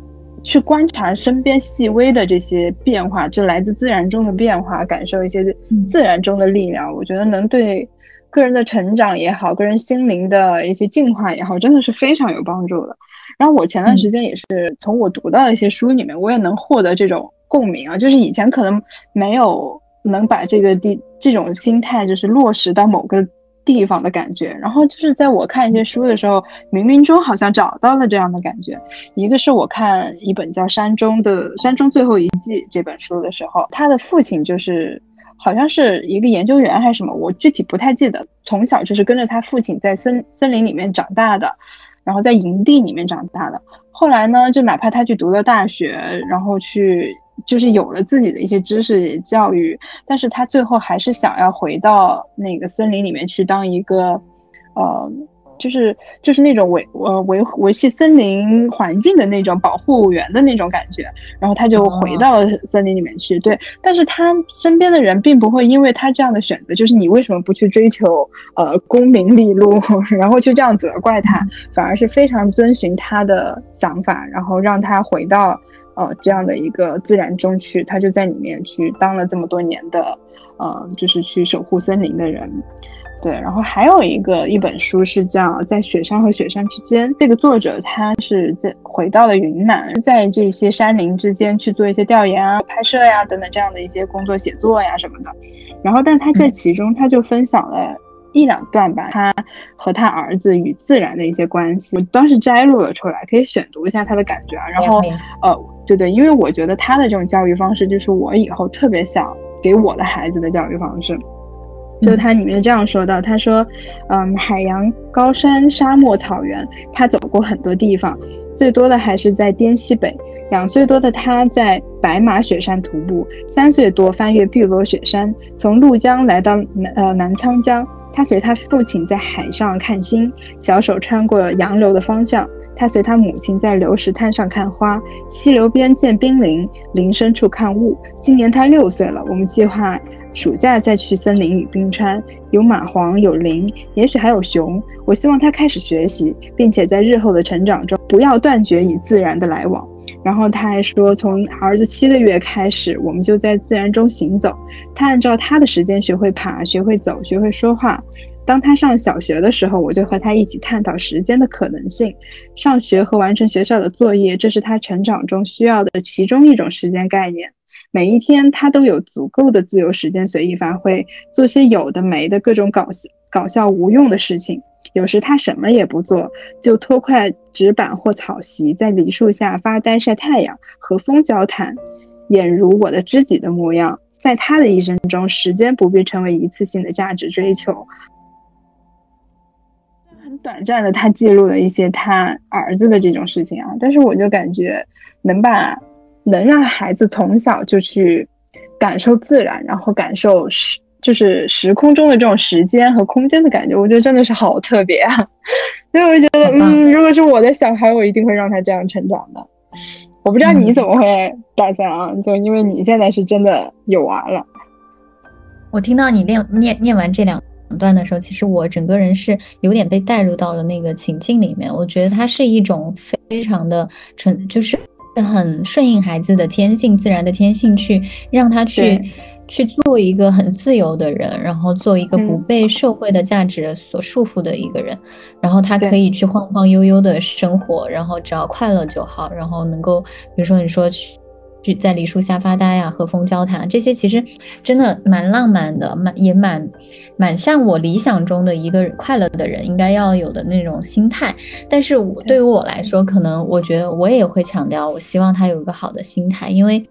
去观察身边细微的这些变化，就来自自然中的变化，感受一些自然中的力量。我觉得能对个人的成长也好，个人心灵的一些进化也好，真的是非常有帮助的。然后我前段时间也是从我读到的一些书里面，我也能获得这种共鸣啊，就是以前可能没有能把这个地这种心态就是落实到某个。地方的感觉，然后就是在我看一些书的时候，冥冥中好像找到了这样的感觉。一个是我看一本叫《山中的山中最后一季》这本书的时候，他的父亲就是好像是一个研究员还是什么，我具体不太记得。从小就是跟着他父亲在森森林里面长大的，然后在营地里面长大的。后来呢，就哪怕他去读了大学，然后去。就是有了自己的一些知识教育，但是他最后还是想要回到那个森林里面去当一个，呃，就是就是那种维呃维维系森林环境的那种保护员的那种感觉，然后他就回到森林里面去。对，但是他身边的人并不会因为他这样的选择，就是你为什么不去追求呃功名利禄，然后就这样责怪他，反而是非常遵循他的想法，然后让他回到。呃，这样的一个自然中去，他就在里面去当了这么多年的，呃，就是去守护森林的人。对，然后还有一个一本书是叫《在雪山和雪山之间》，这个作者他是在回到了云南，在这些山林之间去做一些调研啊、拍摄呀等等这样的一些工作、写作呀什么的。然后，但他在其中他就分享了。一两段吧，他和他儿子与自然的一些关系，我当时摘录了出来，可以选读一下他的感觉啊。然后，呃，对对，因为我觉得他的这种教育方式，就是我以后特别想给我的孩子的教育方式。就他里面这样说到，他说，嗯，海洋、高山、沙漠、草原，他走过很多地方，最多的还是在滇西北。两岁多的他在白马雪山徒步，三岁多翻越碧罗雪山，从怒江来到南呃南沧江。他随他父亲在海上看星，小手穿过洋流的方向。他随他母亲在流石滩上看花，溪流边见冰凌，林深处看雾。今年他六岁了，我们计划暑假再去森林与冰川，有蚂蟥，有羚，也许还有熊。我希望他开始学习，并且在日后的成长中不要断绝与自然的来往。然后他还说，从儿子七个月开始，我们就在自然中行走。他按照他的时间学会爬，学会走，学会说话。当他上小学的时候，我就和他一起探讨时间的可能性。上学和完成学校的作业，这是他成长中需要的其中一种时间概念。每一天，他都有足够的自由时间随意发挥，做些有的没的各种搞笑、搞笑无用的事情。有时他什么也不做，就拖块纸板或草席，在梨树下发呆晒太阳，和风交谈，俨如我的知己的模样。在他的一生中，时间不必成为一次性的价值追求。很短暂的，他记录了一些他儿子的这种事情啊，但是我就感觉能把能让孩子从小就去感受自然，然后感受时。就是时空中的这种时间和空间的感觉，我觉得真的是好特别啊！所以我就觉得，嗯，如果是我的小孩，我一定会让他这样成长的。我不知道你怎么会打算啊？就因为你现在是真的有娃了。我听到你念念念完这两段的时候，其实我整个人是有点被带入到了那个情境里面。我觉得它是一种非常的纯，就是很顺应孩子的天性、自然的天性，去让他去。去做一个很自由的人，然后做一个不被社会的价值所束缚的一个人，然后他可以去晃晃悠悠的生活，然后只要快乐就好，然后能够，比如说你说去。去在梨树下发呆啊，和风交谈，这些其实真的蛮浪漫的，蛮也蛮蛮像我理想中的一个快乐的人应该要有的那种心态。但是我对于我来说，可能我觉得我也会强调，我希望他有一个好的心态，因为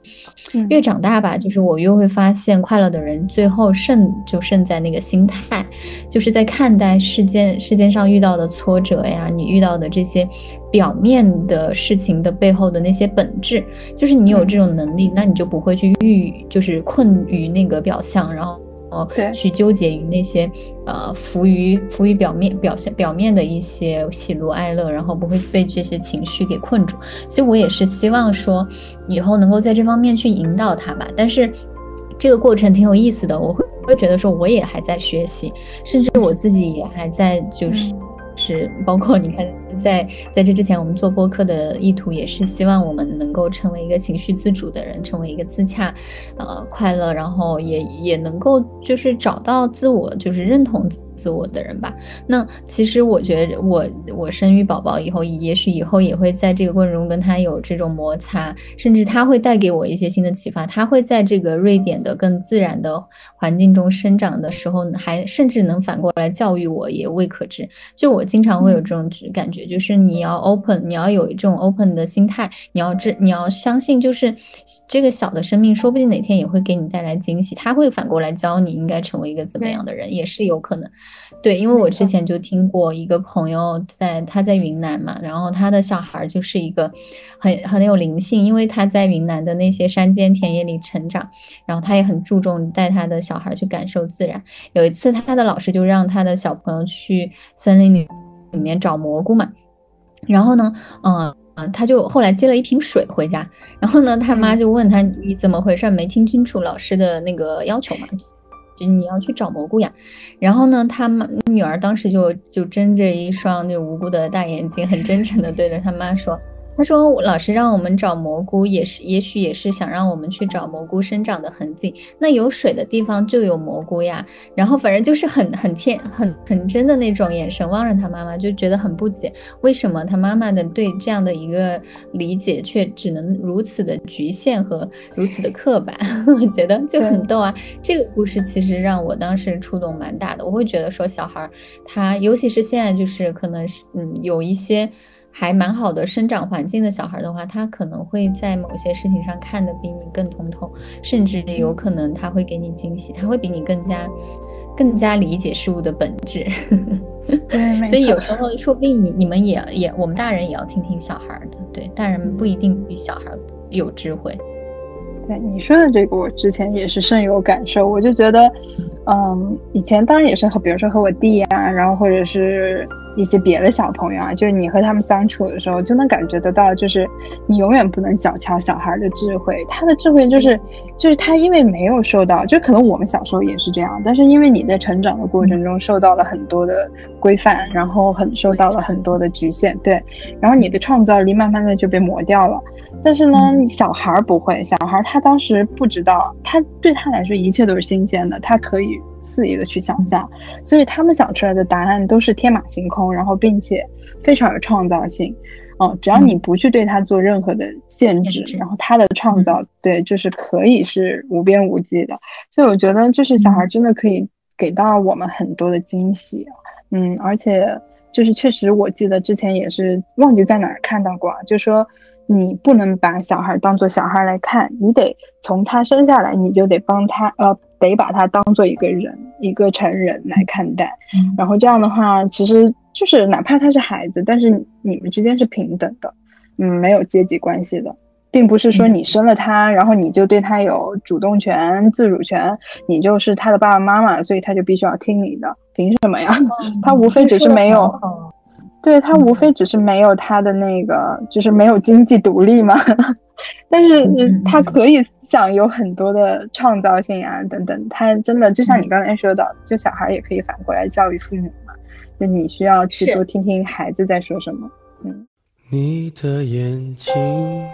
越长大吧，就是我越会发现，快乐的人最后胜就胜在那个心态，就是在看待世间世间上遇到的挫折呀，你遇到的这些。表面的事情的背后的那些本质，就是你有这种能力，那你就不会去郁，就是困于那个表象，然后去纠结于那些呃浮于浮于表面表现表面的一些喜怒哀乐，然后不会被这些情绪给困住。其实我也是希望说以后能够在这方面去引导他吧，但是这个过程挺有意思的，我会会觉得说我也还在学习，甚至我自己也还在就是是包括你看。在在这之前，我们做播客的意图也是希望我们能够成为一个情绪自主的人，成为一个自洽、呃快乐，然后也也能够就是找到自我，就是认同自我的人吧。那其实我觉得，我我生育宝宝以后，也许以后也会在这个过程中跟他有这种摩擦，甚至他会带给我一些新的启发。他会在这个瑞典的更自然的环境中生长的时候，还甚至能反过来教育我，也未可知。就我经常会有这种感觉。就是你要 open，你要有一种 open 的心态，你要知你要相信，就是这个小的生命，说不定哪天也会给你带来惊喜，他会反过来教你应该成为一个怎么样的人，也是有可能。对，因为我之前就听过一个朋友在他在云南嘛，然后他的小孩就是一个很很有灵性，因为他在云南的那些山间田野里成长，然后他也很注重带他的小孩去感受自然。有一次，他的老师就让他的小朋友去森林里。里面找蘑菇嘛，然后呢，嗯嗯，他就后来接了一瓶水回家，然后呢，他妈就问他你怎么回事？没听清楚老师的那个要求嘛？就你要去找蘑菇呀。然后呢，他妈女儿当时就就睁着一双那无辜的大眼睛，很真诚的对着他妈说。他说：“老师让我们找蘑菇，也是，也许也是想让我们去找蘑菇生长的痕迹。那有水的地方就有蘑菇呀。然后反正就是很很天很很真的那种眼神望着他妈妈，就觉得很不解，为什么他妈妈的对这样的一个理解却只能如此的局限和如此的刻板？我觉得就很逗啊。这个故事其实让我当时触动蛮大的。我会觉得说，小孩他尤其是现在就是可能是嗯有一些。”还蛮好的生长环境的小孩的话，他可能会在某些事情上看得比你更通透，甚至有可能他会给你惊喜，他会比你更加更加理解事物的本质。对，所以有时候说不定你你们也也我们大人也要听听小孩的。对大人不一定比小孩有智慧。对你说的这个，我之前也是深有感受。我就觉得，嗯，以前当然也是和，比如说和我弟呀，然后或者是。一些别的小朋友啊，就是你和他们相处的时候，就能感觉得到，就是你永远不能小瞧小孩的智慧。他的智慧就是，就是他因为没有受到，就可能我们小时候也是这样，但是因为你在成长的过程中受到了很多的规范，然后很受到了很多的局限，对，然后你的创造力慢慢的就被磨掉了。但是呢，小孩不会，小孩他当时不知道，他对他来说一切都是新鲜的，他可以。肆意的去想象，所以他们想出来的答案都是天马行空，然后并且非常有创造性。嗯，只要你不去对他做任何的限制，然后他的创造对就是可以是无边无际的。所以我觉得就是小孩真的可以给到我们很多的惊喜。嗯，而且就是确实我记得之前也是忘记在哪儿看到过，就说你不能把小孩当做小孩来看，你得从他生下来你就得帮他呃。得把他当做一个人，一个成人来看待，然后这样的话，其实就是哪怕他是孩子，但是你们之间是平等的，嗯，没有阶级关系的，并不是说你生了他，然后你就对他有主动权、自主权，你就是他的爸爸妈妈，所以他就必须要听你的，凭什么呀？他无非只是没有。对他无非只是没有他的那个，就是没有经济独立嘛，但是他可以想有很多的创造性啊等等。他真的就像你刚才说的，就小孩也可以反过来教育父母嘛，就你需要去多听听孩子在说什么。嗯。你的眼睛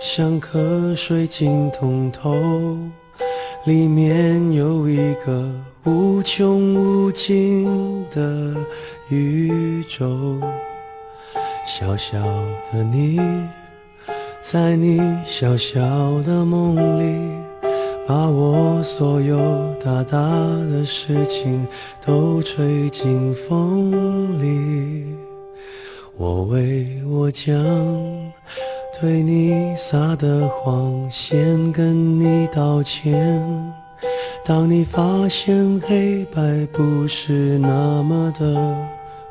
像颗水晶通透，里面有一个无穷无尽的。宇宙，小小的你，在你小小的梦里，把我所有大大的事情都吹进风里。我为我将对你撒的谎先跟你道歉。当你发现黑白不是那么的。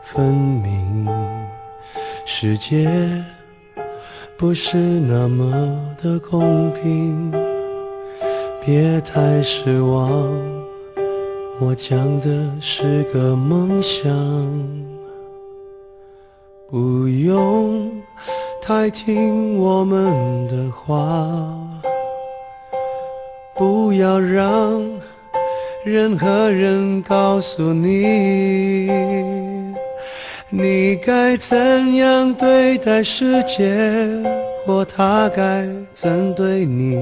分明，世界不是那么的公平，别太失望。我讲的是个梦想，不用太听我们的话，不要让任何人告诉你。你该怎样对待世界，或他该怎对你？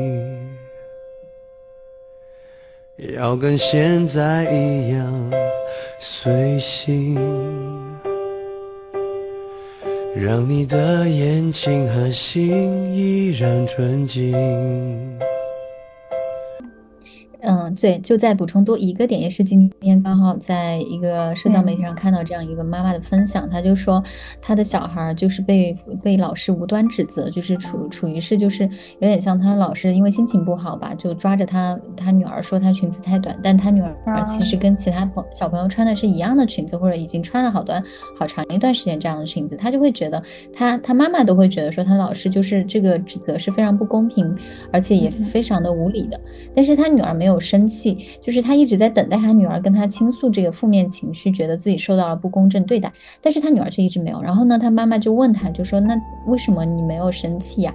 要跟现在一样随性，让你的眼睛和心依然纯净。嗯，对，就再补充多一个点，也是今天刚好在一个社交媒体上看到这样一个妈妈的分享，她就说她的小孩就是被被老师无端指责，就是处处于是就是有点像她老师因为心情不好吧，就抓着她她女儿说她裙子太短，但她女儿其实跟其他朋小朋友穿的是一样的裙子，或者已经穿了好短好长一段时间这样的裙子，她就会觉得她她妈妈都会觉得说她老师就是这个指责是非常不公平，而且也非常的无理的，但是她女儿没有。有生气，就是他一直在等待他女儿跟他倾诉这个负面情绪，觉得自己受到了不公正对待，但是他女儿却一直没有。然后呢，他妈妈就问他，就说：“那为什么你没有生气呀？”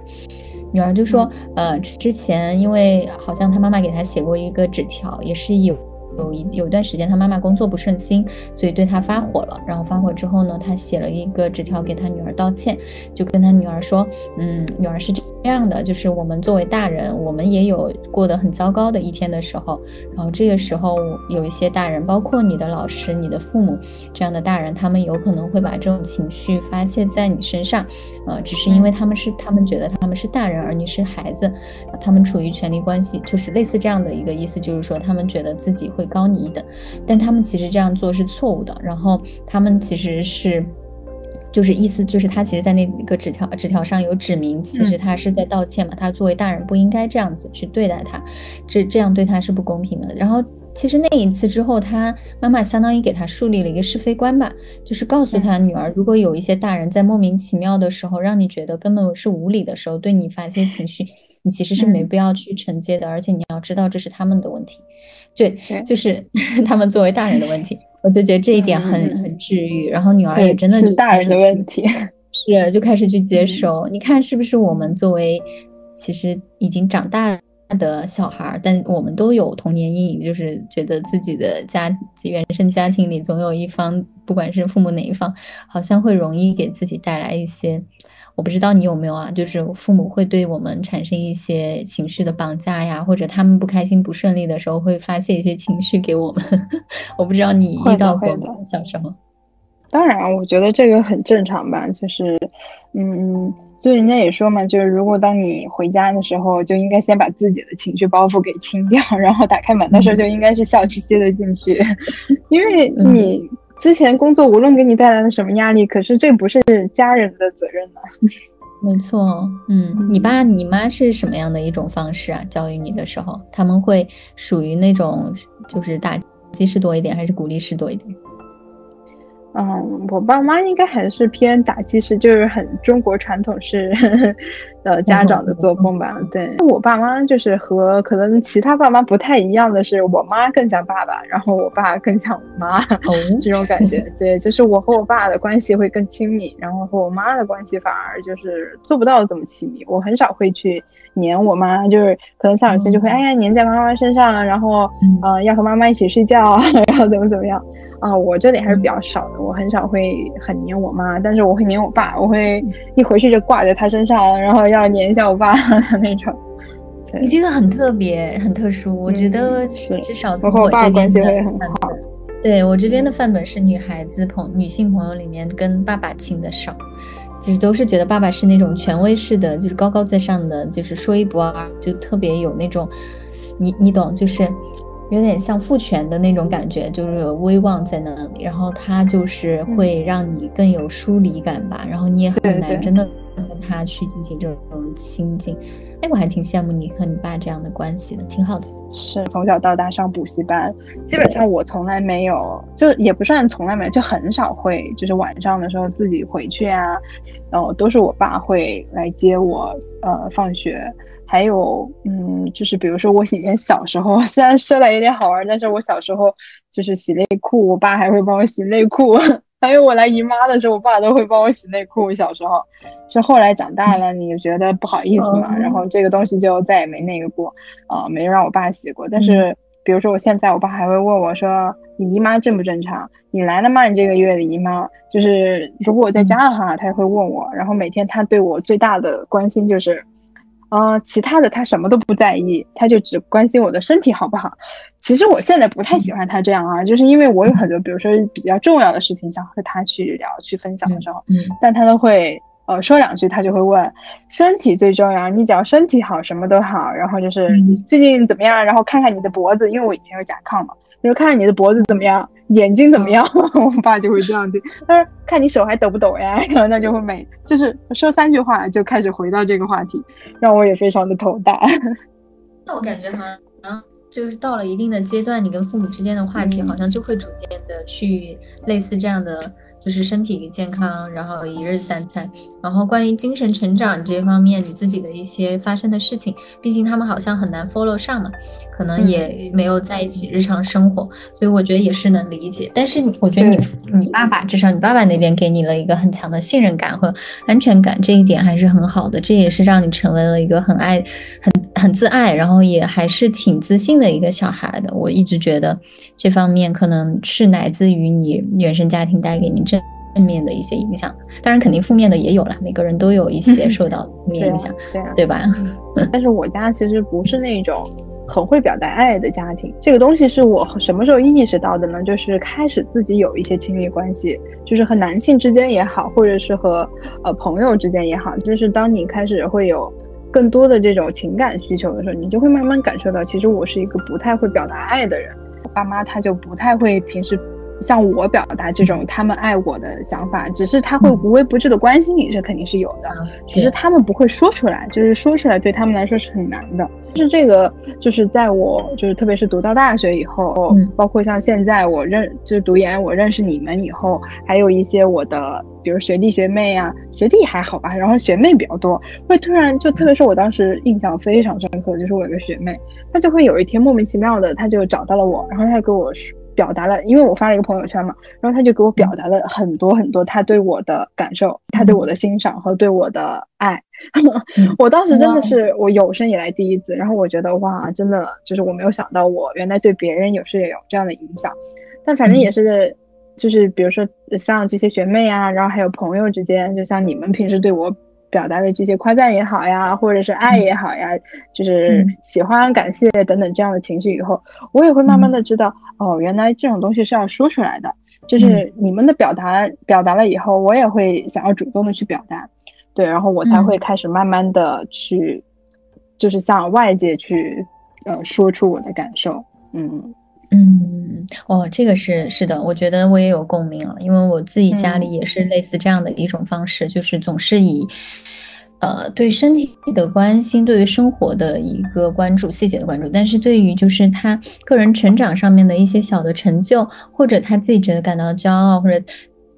女儿就说：“呃，之前因为好像他妈妈给他写过一个纸条，也是有。”有一有一段时间，他妈妈工作不顺心，所以对他发火了。然后发火之后呢，他写了一个纸条给他女儿道歉，就跟他女儿说：“嗯，女儿是这样的，就是我们作为大人，我们也有过得很糟糕的一天的时候。然后这个时候有一些大人，包括你的老师、你的父母这样的大人，他们有可能会把这种情绪发泄在你身上，呃，只是因为他们是他们觉得他们是大人，而你是孩子，他们处于权力关系，就是类似这样的一个意思，就是说他们觉得自己会。”高你一等，但他们其实这样做是错误的。然后他们其实是，就是意思就是他其实，在那个纸条纸条上有指明，其实他是在道歉嘛。他作为大人不应该这样子去对待他，这这样对他是不公平的。然后。其实那一次之后，他妈妈相当于给他树立了一个是非观吧，就是告诉他女儿，如果有一些大人在莫名其妙的时候，让你觉得根本是无理的时候，对你发泄情绪，你其实是没必要去承接的，而且你要知道这是他们的问题，对，就是 他们作为大人的问题。我就觉得这一点很很治愈，然后女儿也真的就大人的问题，是就开始去接受。你看是不是我们作为其实已经长大。他的小孩，但我们都有童年阴影，就是觉得自己的家原生家庭里总有一方，不管是父母哪一方，好像会容易给自己带来一些，我不知道你有没有啊，就是父母会对我们产生一些情绪的绑架呀，或者他们不开心不顺利的时候会发泄一些情绪给我们，我不知道你遇到过吗？小时候。当然，我觉得这个很正常吧，就是，嗯，就人家也说嘛，就是如果当你回家的时候，就应该先把自己的情绪包袱给清掉，然后打开门的时候就应该是笑嘻嘻的进去，因为你之前工作无论给你带来了什么压力，可是这不是家人的责任呢。没错，嗯，你爸你妈是什么样的一种方式啊？教育你的时候，他们会属于那种就是打击式多一点，还是鼓励式多一点？嗯，我爸妈应该还是偏打击式，就是很中国传统式，呵 呵呃，家长的作风吧。对我爸妈就是和可能其他爸妈不太一样的是，我妈更像爸爸，然后我爸更像我妈，这种感觉。对，就是我和我爸的关系会更亲密，然后和我妈的关系反而就是做不到这么亲密。我很少会去黏我妈，就是可能像有些就会哎呀黏在妈妈身上，然后呃要和妈妈一起睡觉，然后怎么怎么样。啊，我这里还是比较少的，我很少会很黏我妈，但是我会黏我爸，我会一回去就挂在他身上，然后要黏一下我爸那种。你这个很特别，很特殊，我觉得至少从我这边的范本，对我这边的范本是女孩子朋女性朋友里面跟爸爸亲的少，就是都是觉得爸爸是那种权威式的，就是高高在上的，就是说一不二，就特别有那种，你你懂，就是。有点像父权的那种感觉，就是威望在那里，然后他就是会让你更有疏离感吧，然后你也很难真的跟他去进行这种亲近。哎，我还挺羡慕你和你爸这样的关系的，挺好的。是从小到大上补习班，基本上我从来没有，就也不算从来没有，就很少会，就是晚上的时候自己回去啊，然后都是我爸会来接我，呃，放学。还有，嗯，就是比如说我以前小时候，虽然说来有点好玩，但是我小时候就是洗内裤，我爸还会帮我洗内裤。还有我来姨妈的时候，我爸都会帮我洗内裤。小时候，是后来长大了，你觉得不好意思嘛？然后这个东西就再也没那个过，啊，没让我爸洗过。但是，比如说我现在，我爸还会问我说：“你姨妈正不正常？你来了吗？你这个月的姨妈？”就是如果我在家的话，他也会问我。然后每天他对我最大的关心就是。啊，其他的他什么都不在意，他就只关心我的身体好不好。其实我现在不太喜欢他这样啊，就是因为我有很多，比如说比较重要的事情想和他去聊、去分享的时候，嗯，但他都会呃说两句，他就会问，身体最重要，你只要身体好，什么都好。然后就是你最近怎么样？然后看看你的脖子，因为我以前有甲亢嘛。就是看看你的脖子怎么样，眼睛怎么样，我爸就会这样子。他说看你手还抖不抖呀，然后那就会每就是说三句话就开始回到这个话题，让我也非常的头大。那我感觉好像就是到了一定的阶段，你跟父母之间的话题好像就会逐渐的去类似这样的。就是身体健康，然后一日三餐，然后关于精神成长这方面，你自己的一些发生的事情，毕竟他们好像很难 follow 上嘛，可能也没有在一起日常生活，所以我觉得也是能理解。但是我觉得你你爸爸至少你爸爸那边给你了一个很强的信任感和安全感，这一点还是很好的，这也是让你成为了一个很爱很很自爱，然后也还是挺自信的一个小孩的。我一直觉得这方面可能是来自于你原生家庭带给你正。正面的一些影响，当然肯定负面的也有了，每个人都有一些受到负 面影响，对啊，对吧？但是我家其实不是那种很会表达爱的家庭，这个东西是我什么时候意识到的呢？就是开始自己有一些亲密关系，就是和男性之间也好，或者是和呃朋友之间也好，就是当你开始会有更多的这种情感需求的时候，你就会慢慢感受到，其实我是一个不太会表达爱的人，我爸妈他就不太会平时。向我表达这种他们爱我的想法，只是他会无微不至的关心你，这肯定是有的，只是他们不会说出来，就是说出来对他们来说是很难的。是这个，就是在我就是特别是读到大学以后，包括像现在我认就是读研，我认识你们以后，还有一些我的比如学弟学妹啊，学弟还好吧，然后学妹比较多，会突然就特别是我当时印象非常深刻，就是我有个学妹，她就会有一天莫名其妙的，她就找到了我，然后她跟我说。表达了，因为我发了一个朋友圈嘛，然后他就给我表达了很多很多他对我的感受，他对我的欣赏和对我的爱。我当时真的是我有生以来第一次，然后我觉得哇，真的就是我没有想到我原来对别人有时也有这样的影响。但反正也是，就是比如说像这些学妹啊，然后还有朋友之间，就像你们平时对我。表达的这些夸赞也好呀，或者是爱也好呀，就是喜欢、感谢等等这样的情绪以后，我也会慢慢的知道，哦，原来这种东西是要说出来的。就是你们的表达表达了以后，我也会想要主动的去表达，对，然后我才会开始慢慢的去，就是向外界去，呃，说出我的感受，嗯。嗯，哦，这个是是的，我觉得我也有共鸣啊，因为我自己家里也是类似这样的一种方式，就是总是以，呃，对身体的关心，对于生活的一个关注，细节的关注，但是对于就是他个人成长上面的一些小的成就，或者他自己觉得感到骄傲，或者。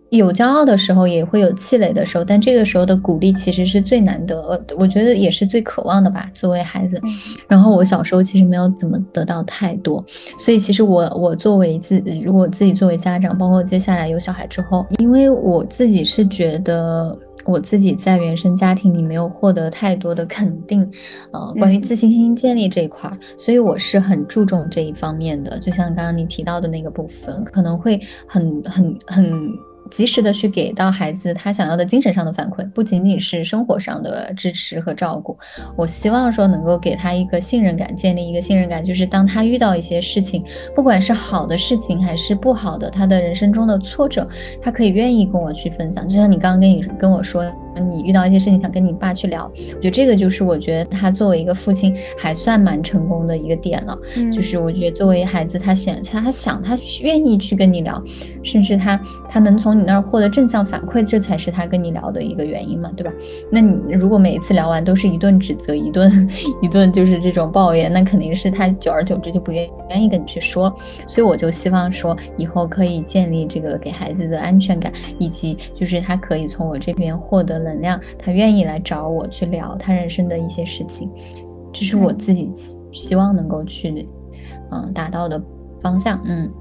有骄傲的时候，也会有气馁的时候，但这个时候的鼓励其实是最难得，我觉得也是最渴望的吧。作为孩子，然后我小时候其实没有怎么得到太多，所以其实我我作为自如果自己作为家长，包括接下来有小孩之后，因为我自己是觉得我自己在原生家庭里没有获得太多的肯定，呃，关于自信心建立这一块，所以我是很注重这一方面的。就像刚刚你提到的那个部分，可能会很很很。及时的去给到孩子他想要的精神上的反馈，不仅仅是生活上的支持和照顾。我希望说能够给他一个信任感，建立一个信任感，就是当他遇到一些事情，不管是好的事情还是不好的，他的人生中的挫折，他可以愿意跟我去分享。就像你刚刚跟你跟我说。你遇到一些事情想跟你爸去聊，我觉得这个就是我觉得他作为一个父亲还算蛮成功的一个点了。就是我觉得作为孩子，他想他他想他愿意去跟你聊，甚至他他能从你那儿获得正向反馈，这才是他跟你聊的一个原因嘛，对吧？那你如果每一次聊完都是一顿指责，一顿一顿就是这种抱怨，那肯定是他久而久之就不愿愿意跟你去说。所以我就希望说以后可以建立这个给孩子的安全感，以及就是他可以从我这边获得。能量，他愿意来找我去聊他人生的一些事情，这是我自己希望能够去，嗯，达到的方向。嗯，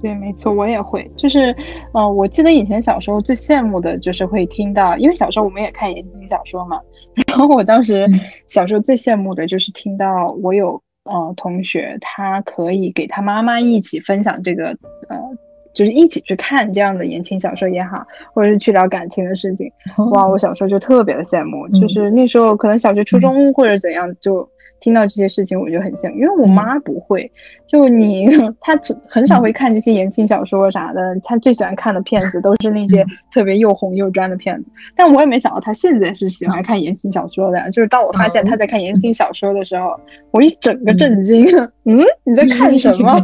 对，没错，我也会。就是，嗯，我记得以前小时候最羡慕的就是会听到，因为小时候我们也看言情小说嘛。然后我当时小时候最羡慕的就是听到我有呃同学，他可以给他妈妈一起分享这个呃。就是一起去看这样的言情小说也好，或者是去聊感情的事情，哇！我小时候就特别的羡慕，就是那时候可能小学、初中或者怎样就。听到这些事情，我就很羡慕，因为我妈不会，就你，她很少会看这些言情小说啥的，她最喜欢看的片子都是那些特别又红又专的片子。但我也没想到她现在是喜欢看言情小说的，就是当我发现她在看言情小说的时候，我一整个震惊。嗯，你在看什么？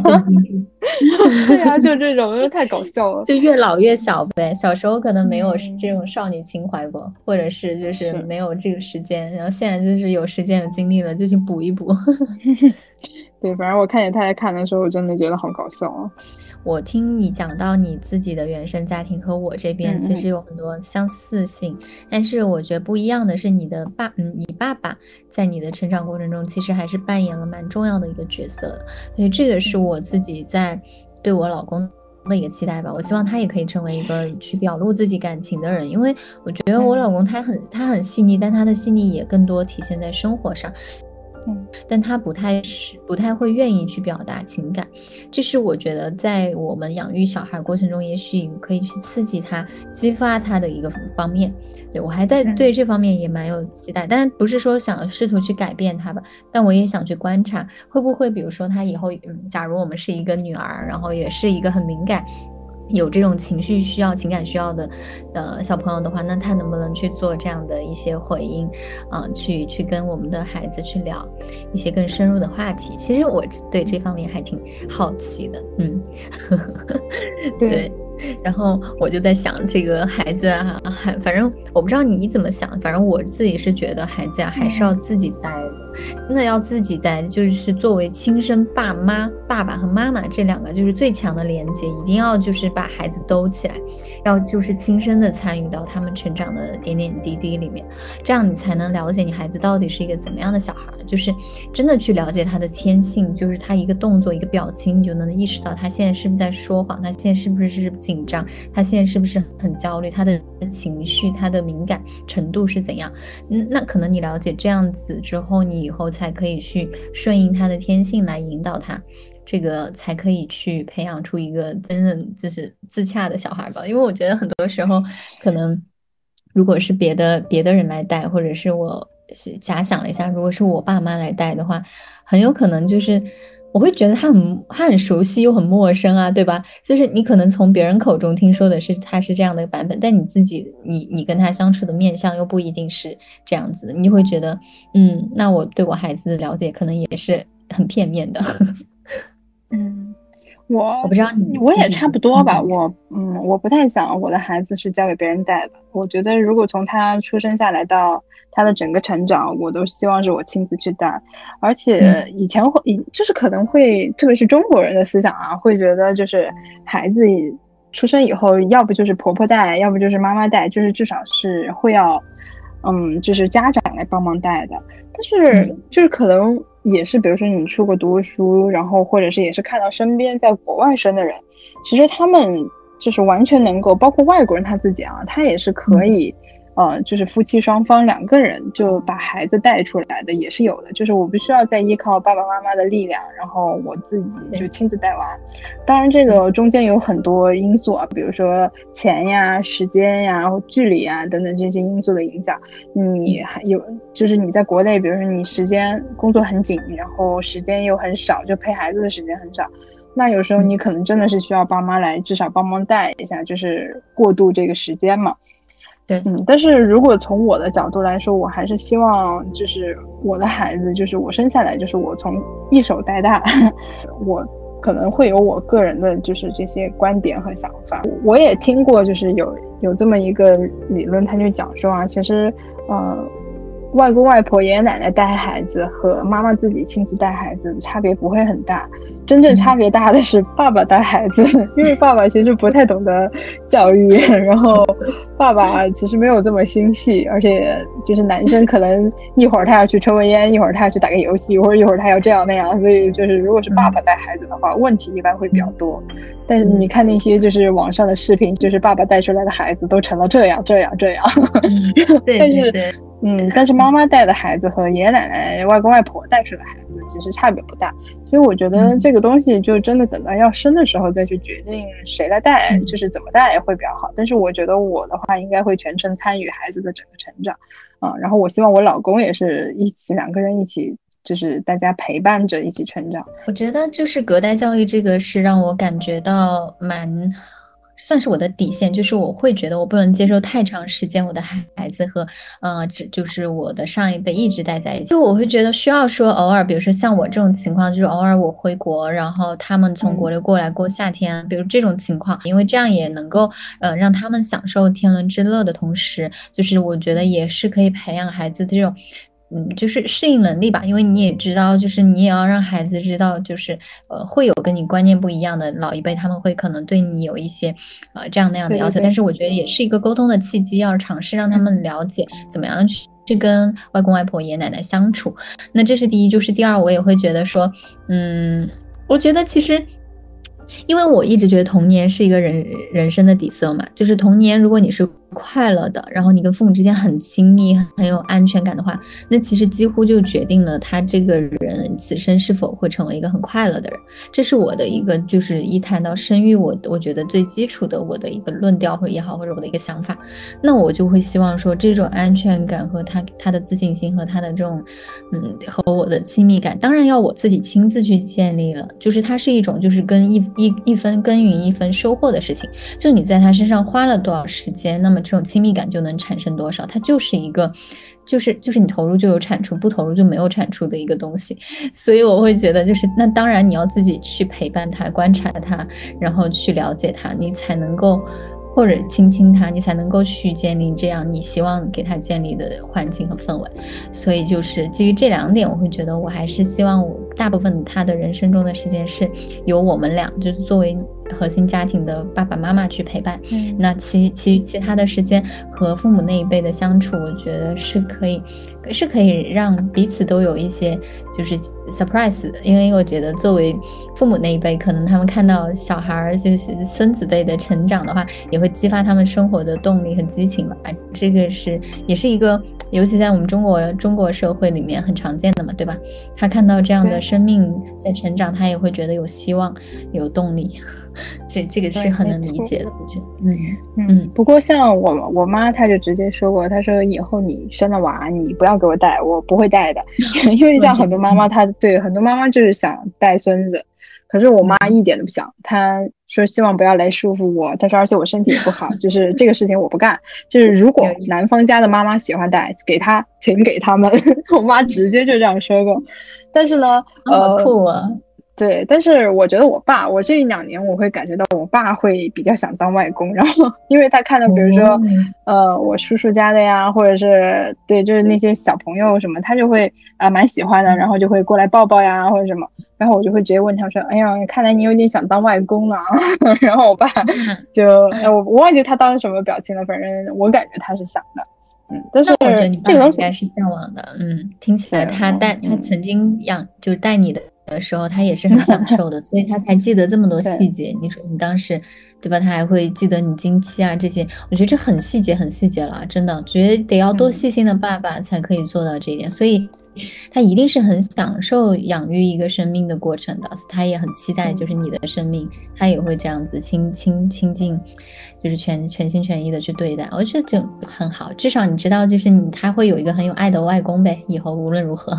对呀，就这种，太搞笑了。就越老越小呗，小时候可能没有这种少女情怀过，或者是就是没有这个时间，然后现在就是有时间有精力了，就去。补一补，对，反正我看见他在看的时候，我真的觉得好搞笑啊！我听你讲到你自己的原生家庭和我这边其实有很多相似性，但是我觉得不一样的是，你的爸，嗯，你爸爸在你的成长过程中其实还是扮演了蛮重要的一个角色的，所以这个是我自己在对我老公的一个期待吧。我希望他也可以成为一个去表露自己感情的人，因为我觉得我老公他很他很细腻，但他的细腻也更多体现在生活上。嗯，但他不太是不太会愿意去表达情感，这是我觉得在我们养育小孩过程中，也许可以去刺激他、激发他的一个方面。对我还在对这方面也蛮有期待，但不是说想试图去改变他吧，但我也想去观察，会不会比如说他以后，嗯，假如我们是一个女儿，然后也是一个很敏感。有这种情绪需要、情感需要的，呃，小朋友的话，那他能不能去做这样的一些回应，啊，去去跟我们的孩子去聊一些更深入的话题？其实我对这方面还挺好奇的，嗯，对。然后我就在想，这个孩子啊，还反正我不知道你怎么想，反正我自己是觉得孩子呀，还是要自己带的。真的要自己带，就是作为亲生爸妈、爸爸和妈妈这两个就是最强的连接，一定要就是把孩子兜起来，要就是亲身的参与到他们成长的点点滴滴里面，这样你才能了解你孩子到底是一个怎么样的小孩，就是真的去了解他的天性，就是他一个动作、一个表情，你就能意识到他现在是不是在说谎，他现在是不是紧张，他现在是不是很焦虑，他的情绪、他的敏感程度是怎样。嗯，那可能你了解这样子之后，你。以后才可以去顺应他的天性来引导他，这个才可以去培养出一个真正就是自洽的小孩吧。因为我觉得很多时候，可能如果是别的别的人来带，或者是我假想了一下，如果是我爸妈来带的话，很有可能就是。我会觉得他很他很熟悉又很陌生啊，对吧？就是你可能从别人口中听说的是他是这样的版本，但你自己你你跟他相处的面相又不一定是这样子的，你就会觉得，嗯，那我对我孩子的了解可能也是很片面的。嗯，我我不知道你，我也差不多吧。我嗯，我不太想我的孩子是交给别人带的。我觉得如果从他出生下来到他的整个成长，我都希望是我亲自去带，而且以前会，就是可能会，特别是中国人的思想啊，会觉得就是孩子出生以后，要不就是婆婆带，要不就是妈妈带，就是至少是会要，嗯，就是家长来帮忙带的。但是就是可能也是，比如说你出国读书，然后或者是也是看到身边在国外生的人，其实他们就是完全能够，包括外国人他自己啊，他也是可以。呃，就是夫妻双方两个人就把孩子带出来的也是有的，就是我不需要再依靠爸爸妈妈的力量，然后我自己就亲自带娃。当然，这个中间有很多因素啊，比如说钱呀、时间呀、距离啊等等这些因素的影响。你还有就是你在国内，比如说你时间工作很紧，然后时间又很少，就陪孩子的时间很少，那有时候你可能真的是需要爸妈来至少帮忙带一下，就是过渡这个时间嘛。嗯，但是如果从我的角度来说，我还是希望就是我的孩子，就是我生下来就是我从一手带大，我可能会有我个人的就是这些观点和想法。我也听过，就是有有这么一个理论，他就讲说啊，其实，呃，外公外婆、爷爷奶奶带孩子和妈妈自己亲自带孩子差别不会很大。真正差别大的是爸爸带孩子，因为爸爸其实不太懂得教育，然后爸爸其实没有这么心细，而且就是男生可能一会儿他要去抽根烟，一会儿他要去打个游戏，或者一会儿他要这样那样，所以就是如果是爸爸带孩子的话，问题一般会比较多。但是你看那些就是网上的视频，就是爸爸带出来的孩子都成了这样这样这样，但是嗯，但是妈妈带的孩子和爷爷奶奶、外公外婆带出来的孩子其实差别不大，所以我觉得这个。东西就真的等到要生的时候再去决定谁来带，就是怎么带会比较好。但是我觉得我的话应该会全程参与孩子的整个成长，啊，然后我希望我老公也是一起两个人一起，就是大家陪伴着一起成长。我觉得就是隔代教育这个是让我感觉到蛮。算是我的底线，就是我会觉得我不能接受太长时间我的孩子和，呃，只就是我的上一辈一直待在一起，就我会觉得需要说偶尔，比如说像我这种情况，就是偶尔我回国，然后他们从国内过来过夏天，比如这种情况，因为这样也能够，呃，让他们享受天伦之乐的同时，就是我觉得也是可以培养孩子这种。嗯，就是适应能力吧，因为你也知道，就是你也要让孩子知道，就是呃，会有跟你观念不一样的老一辈，他们会可能对你有一些呃这样那样的要求，但是我觉得也是一个沟通的契机，要尝试让他们了解怎么样去去跟外公外婆、爷爷奶奶相处。那这是第一，就是第二，我也会觉得说，嗯，我觉得其实，因为我一直觉得童年是一个人人生的底色嘛，就是童年，如果你是。快乐的，然后你跟父母之间很亲密、很有安全感的话，那其实几乎就决定了他这个人此生是否会成为一个很快乐的人。这是我的一个，就是一谈到生育，我我觉得最基础的我的一个论调或也好，或者我的一个想法，那我就会希望说，这种安全感和他他的自信心和他的这种，嗯，和我的亲密感，当然要我自己亲自去建立了，就是它是一种就是跟一一一分耕耘一分收获的事情，就你在他身上花了多少时间，那么。这种亲密感就能产生多少？它就是一个，就是就是你投入就有产出，不投入就没有产出的一个东西。所以我会觉得，就是那当然你要自己去陪伴他，观察他，然后去了解他，你才能够或者倾听他，你才能够去建立这样你希望给他建立的环境和氛围。所以就是基于这两点，我会觉得我还是希望我大部分他的人生中的时间是由我们俩，就是作为。核心家庭的爸爸妈妈去陪伴，那其其其他的时间和父母那一辈的相处，我觉得是可以，是可以让彼此都有一些就是 surprise 的。因为我觉得作为父母那一辈，可能他们看到小孩儿就是孙子辈的成长的话，也会激发他们生活的动力和激情吧。这个是也是一个，尤其在我们中国中国社会里面很常见的嘛，对吧？他看到这样的生命在成长，他也会觉得有希望，有动力。这这个是很能理解的，我觉得，嗯嗯。不过像我我妈，她就直接说过，她说以后你生了娃，你不要给我带，我不会带的。因为像很多妈妈，她对很多妈妈就是想带孙子，可是我妈一点都不想，她说希望不要来束缚我。她说而且我身体也不好，就是这个事情我不干。就是如果男方家的妈妈喜欢带，给他，请给他们。我妈直接就这样说过。但是呢，呃。酷啊！对，但是我觉得我爸，我这一两年我会感觉到我爸会比较想当外公，然后 因为他看到，比如说，呃，我叔叔家的呀，或者是对，就是那些小朋友什么，他就会啊蛮喜欢的，然后就会过来抱抱呀或者什么，然后我就会直接问他说，哎呀，看来你有点想当外公了，然后我爸就我我忘记他当时什么表情了，反正我感觉他是想的，嗯，但是我觉得你爸应该是向往的，嗯，听起来他带他曾经养就是带你的。的时候，他也是很享 受的，所以他才记得这么多细节。你说你当时，对吧？他还会记得你经期啊这些，我觉得这很细节，很细节了，真的，觉得得要多细心的爸爸才可以做到这一点。所以，他一定是很享受养育一个生命的过程的，他也很期待，就是你的生命，他也会这样子亲亲亲近，就是全全心全意的去对待。我觉得就很好，至少你知道，就是你他会有一个很有爱的外公呗，以后无论如何。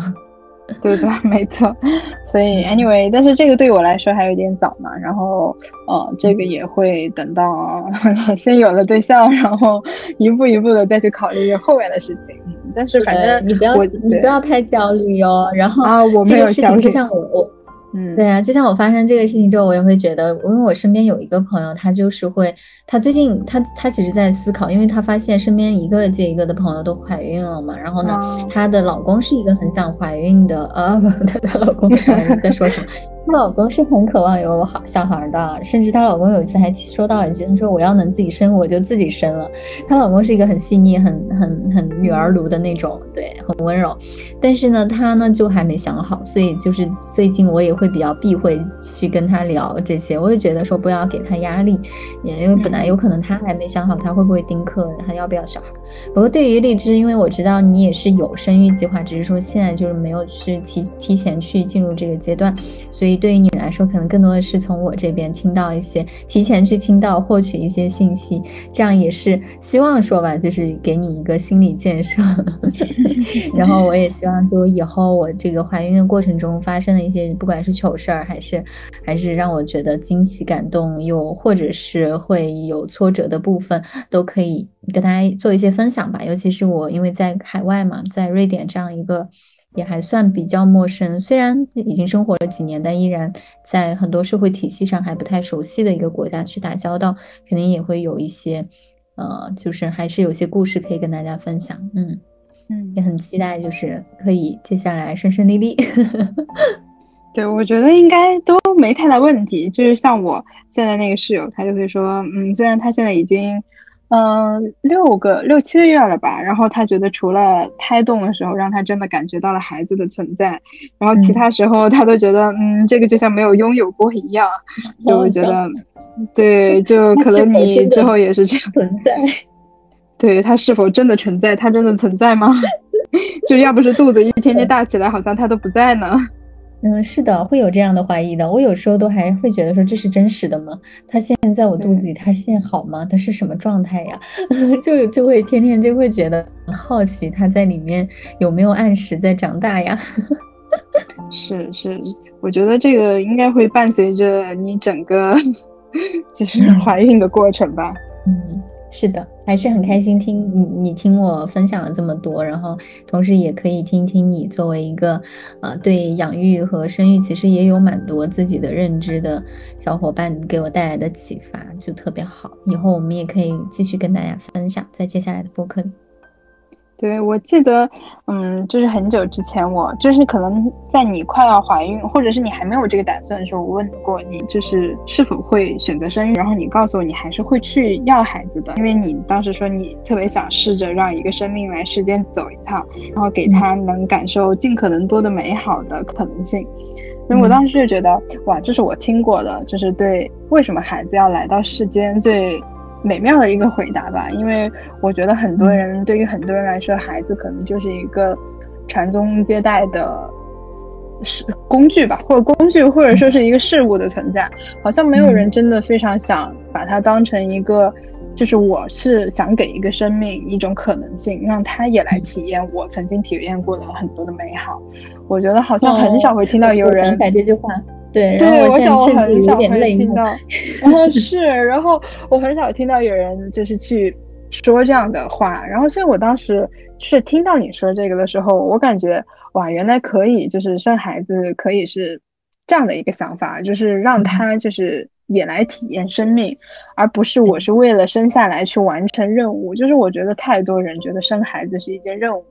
对对，没错。所以，anyway，但是这个对我来说还有点早嘛。然后，呃，这个也会等到 先有了对象，然后一步一步的再去考虑后面的事情。但是，反正你不要你不要太焦虑哦。然后啊，我没有焦虑。就像我我。嗯，对啊，就像我发生这个事情之后，我也会觉得，因为我身边有一个朋友，他就是会，他最近他他其实在思考，因为他发现身边一个接一个的朋友都怀孕了嘛，然后呢，她的老公是一个很想怀孕的，呃，不，她的老公在说什么？她老公是很渴望有好小孩的，甚至她老公有一次还说到了一句，他说我要能自己生，我就自己生了。她老公是一个很细腻、很很很女儿奴的那种，对，很温柔。但是呢，他呢就还没想好，所以就是最近我也会比较避讳去跟他聊这些。我就觉得说不要给他压力，也因为本来有可能他还没想好他会不会丁克，他要不要小孩。不过对于荔枝，因为我知道你也是有生育计划，只是说现在就是没有去提提前去进入这个阶段，所以。对于你来说，可能更多的是从我这边听到一些，提前去听到、获取一些信息，这样也是希望说吧，就是给你一个心理建设。然后我也希望，就以后我这个怀孕的过程中发生的一些，不管是糗事儿，还是还是让我觉得惊喜、感动，又或者是会有挫折的部分，都可以跟大家做一些分享吧。尤其是我因为在海外嘛，在瑞典这样一个。也还算比较陌生，虽然已经生活了几年，但依然在很多社会体系上还不太熟悉的一个国家去打交道，肯定也会有一些，呃，就是还是有些故事可以跟大家分享。嗯嗯，也很期待，就是可以接下来顺顺利利。对，我觉得应该都没太大问题。就是像我现在那个室友，他就会说，嗯，虽然他现在已经。嗯，六个六七个月了吧？然后他觉得除了胎动的时候，让他真的感觉到了孩子的存在，然后其他时候他都觉得，嗯，这个就像没有拥有过一样。就我觉得，对，就可能你之后也是这样存在。对他是否真的存在？他真的存在吗？就要不是肚子一天天大起来，好像他都不在呢。嗯，是的，会有这样的怀疑的。我有时候都还会觉得说，这是真实的吗？他现在在我肚子里，他现在好吗？他是什么状态呀？就就会天天就会觉得很好奇，他在里面有没有按时在长大呀？是是，我觉得这个应该会伴随着你整个 就是怀孕的过程吧。嗯。是的，还是很开心听你你听我分享了这么多，然后同时也可以听听你作为一个呃对养育和生育其实也有蛮多自己的认知的小伙伴给我带来的启发，就特别好。以后我们也可以继续跟大家分享，在接下来的播客里。对，我记得，嗯，就是很久之前，我就是可能在你快要怀孕，或者是你还没有这个打算的时候，我问过你，就是是否会选择生育，然后你告诉我你还是会去要孩子的，因为你当时说你特别想试着让一个生命来世间走一趟，然后给他能感受尽可能多的美好的可能性。所以我当时就觉得，哇，这是我听过的，就是对为什么孩子要来到世间最。美妙的一个回答吧，因为我觉得很多人对于很多人来说，孩子可能就是一个传宗接代的是工具吧，或者工具，或者说是一个事物的存在。好像没有人真的非常想把它当成一个，就是我是想给一个生命一种可能性，让他也来体验我曾经体验过的很多的美好。我觉得好像很少会听到有人想起来这句话。对，对，我想我很少会听到，然后 是，然后我很少听到有人就是去说这样的话，然后所以我当时是听到你说这个的时候，我感觉哇，原来可以，就是生孩子可以是这样的一个想法，就是让他就是也来体验生命，而不是我是为了生下来去完成任务，就是我觉得太多人觉得生孩子是一件任务。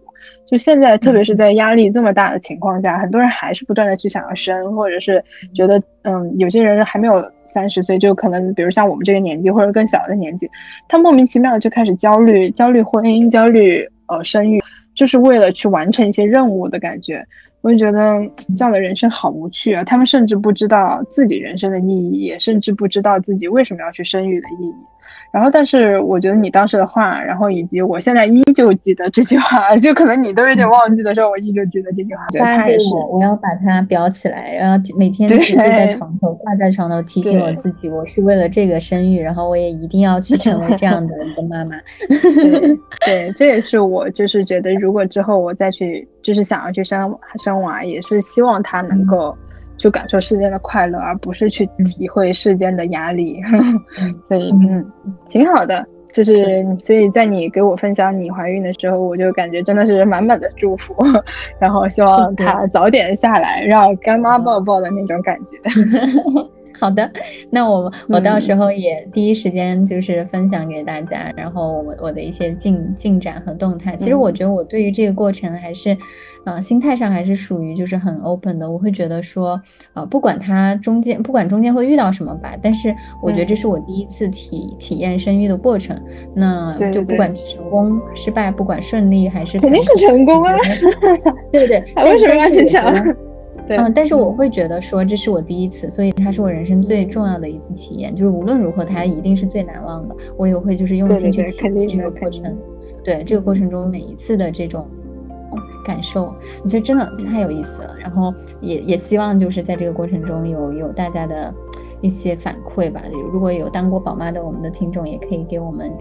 就现在，特别是在压力这么大的情况下，很多人还是不断的去想要生，或者是觉得，嗯，有些人还没有三十岁，就可能，比如像我们这个年纪或者更小的年纪，他莫名其妙的就开始焦虑，焦虑婚姻，焦虑呃生育，就是为了去完成一些任务的感觉。我就觉得这样的人生好无趣啊！他们甚至不知道自己人生的意义，也甚至不知道自己为什么要去生育的意义。然后，但是我觉得你当时的话，然后以及我现在依旧记得这句话，就可能你都有点忘记的时候，我依旧记得这句话。发给我，我要把它裱起来，然后每天就在 床头挂在床头，提醒我自己，我是为了这个生育，然后我也一定要去成为这样的一个妈妈。对，这也是我就是觉得，如果之后我再去，就是想要去生生娃，也是希望他能够。去感受世间的快乐，而不是去体会世间的压力，所以嗯，挺好的。就是所以在你给我分享你怀孕的时候，我就感觉真的是满满的祝福，然后希望她早点下来，让干妈抱抱的那种感觉。好的，那我我到时候也第一时间就是分享给大家，然后我我的一些进进展和动态。其实我觉得我对于这个过程还是，呃，心态上还是属于就是很 open 的。我会觉得说，呃，不管它中间不管中间会遇到什么吧，但是我觉得这是我第一次体体验生育的过程。那就不管成功失败，不管顺利还是肯定是成功 啊，对对，为什么要去想？嗯，但是我会觉得说这是我第一次，所以它是我人生最重要的一次体验，就是无论如何它一定是最难忘的。我也会就是用心去体验这个过程，对这个过程中每一次的这种感受，我觉得真的太有意思了。然后也也希望就是在这个过程中有有大家的一些反馈吧。如果有当过宝妈的我们的听众，也可以给我们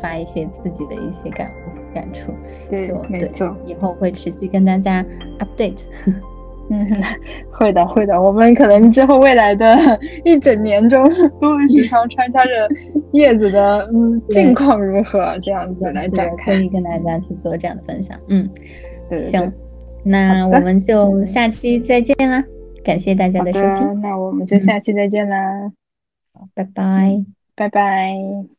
发一些自己的一些感感触。对，没错，以后会持续跟大家 update。嗯，会的，会的。我们可能之后未来的一整年中，都会时常穿插着叶子的嗯近况如何这样子来展开，可以跟大家去做这样的分享。嗯，行，那我们就下期再见啦！感谢大家的收听，那我们就下期再见啦，拜拜，拜拜。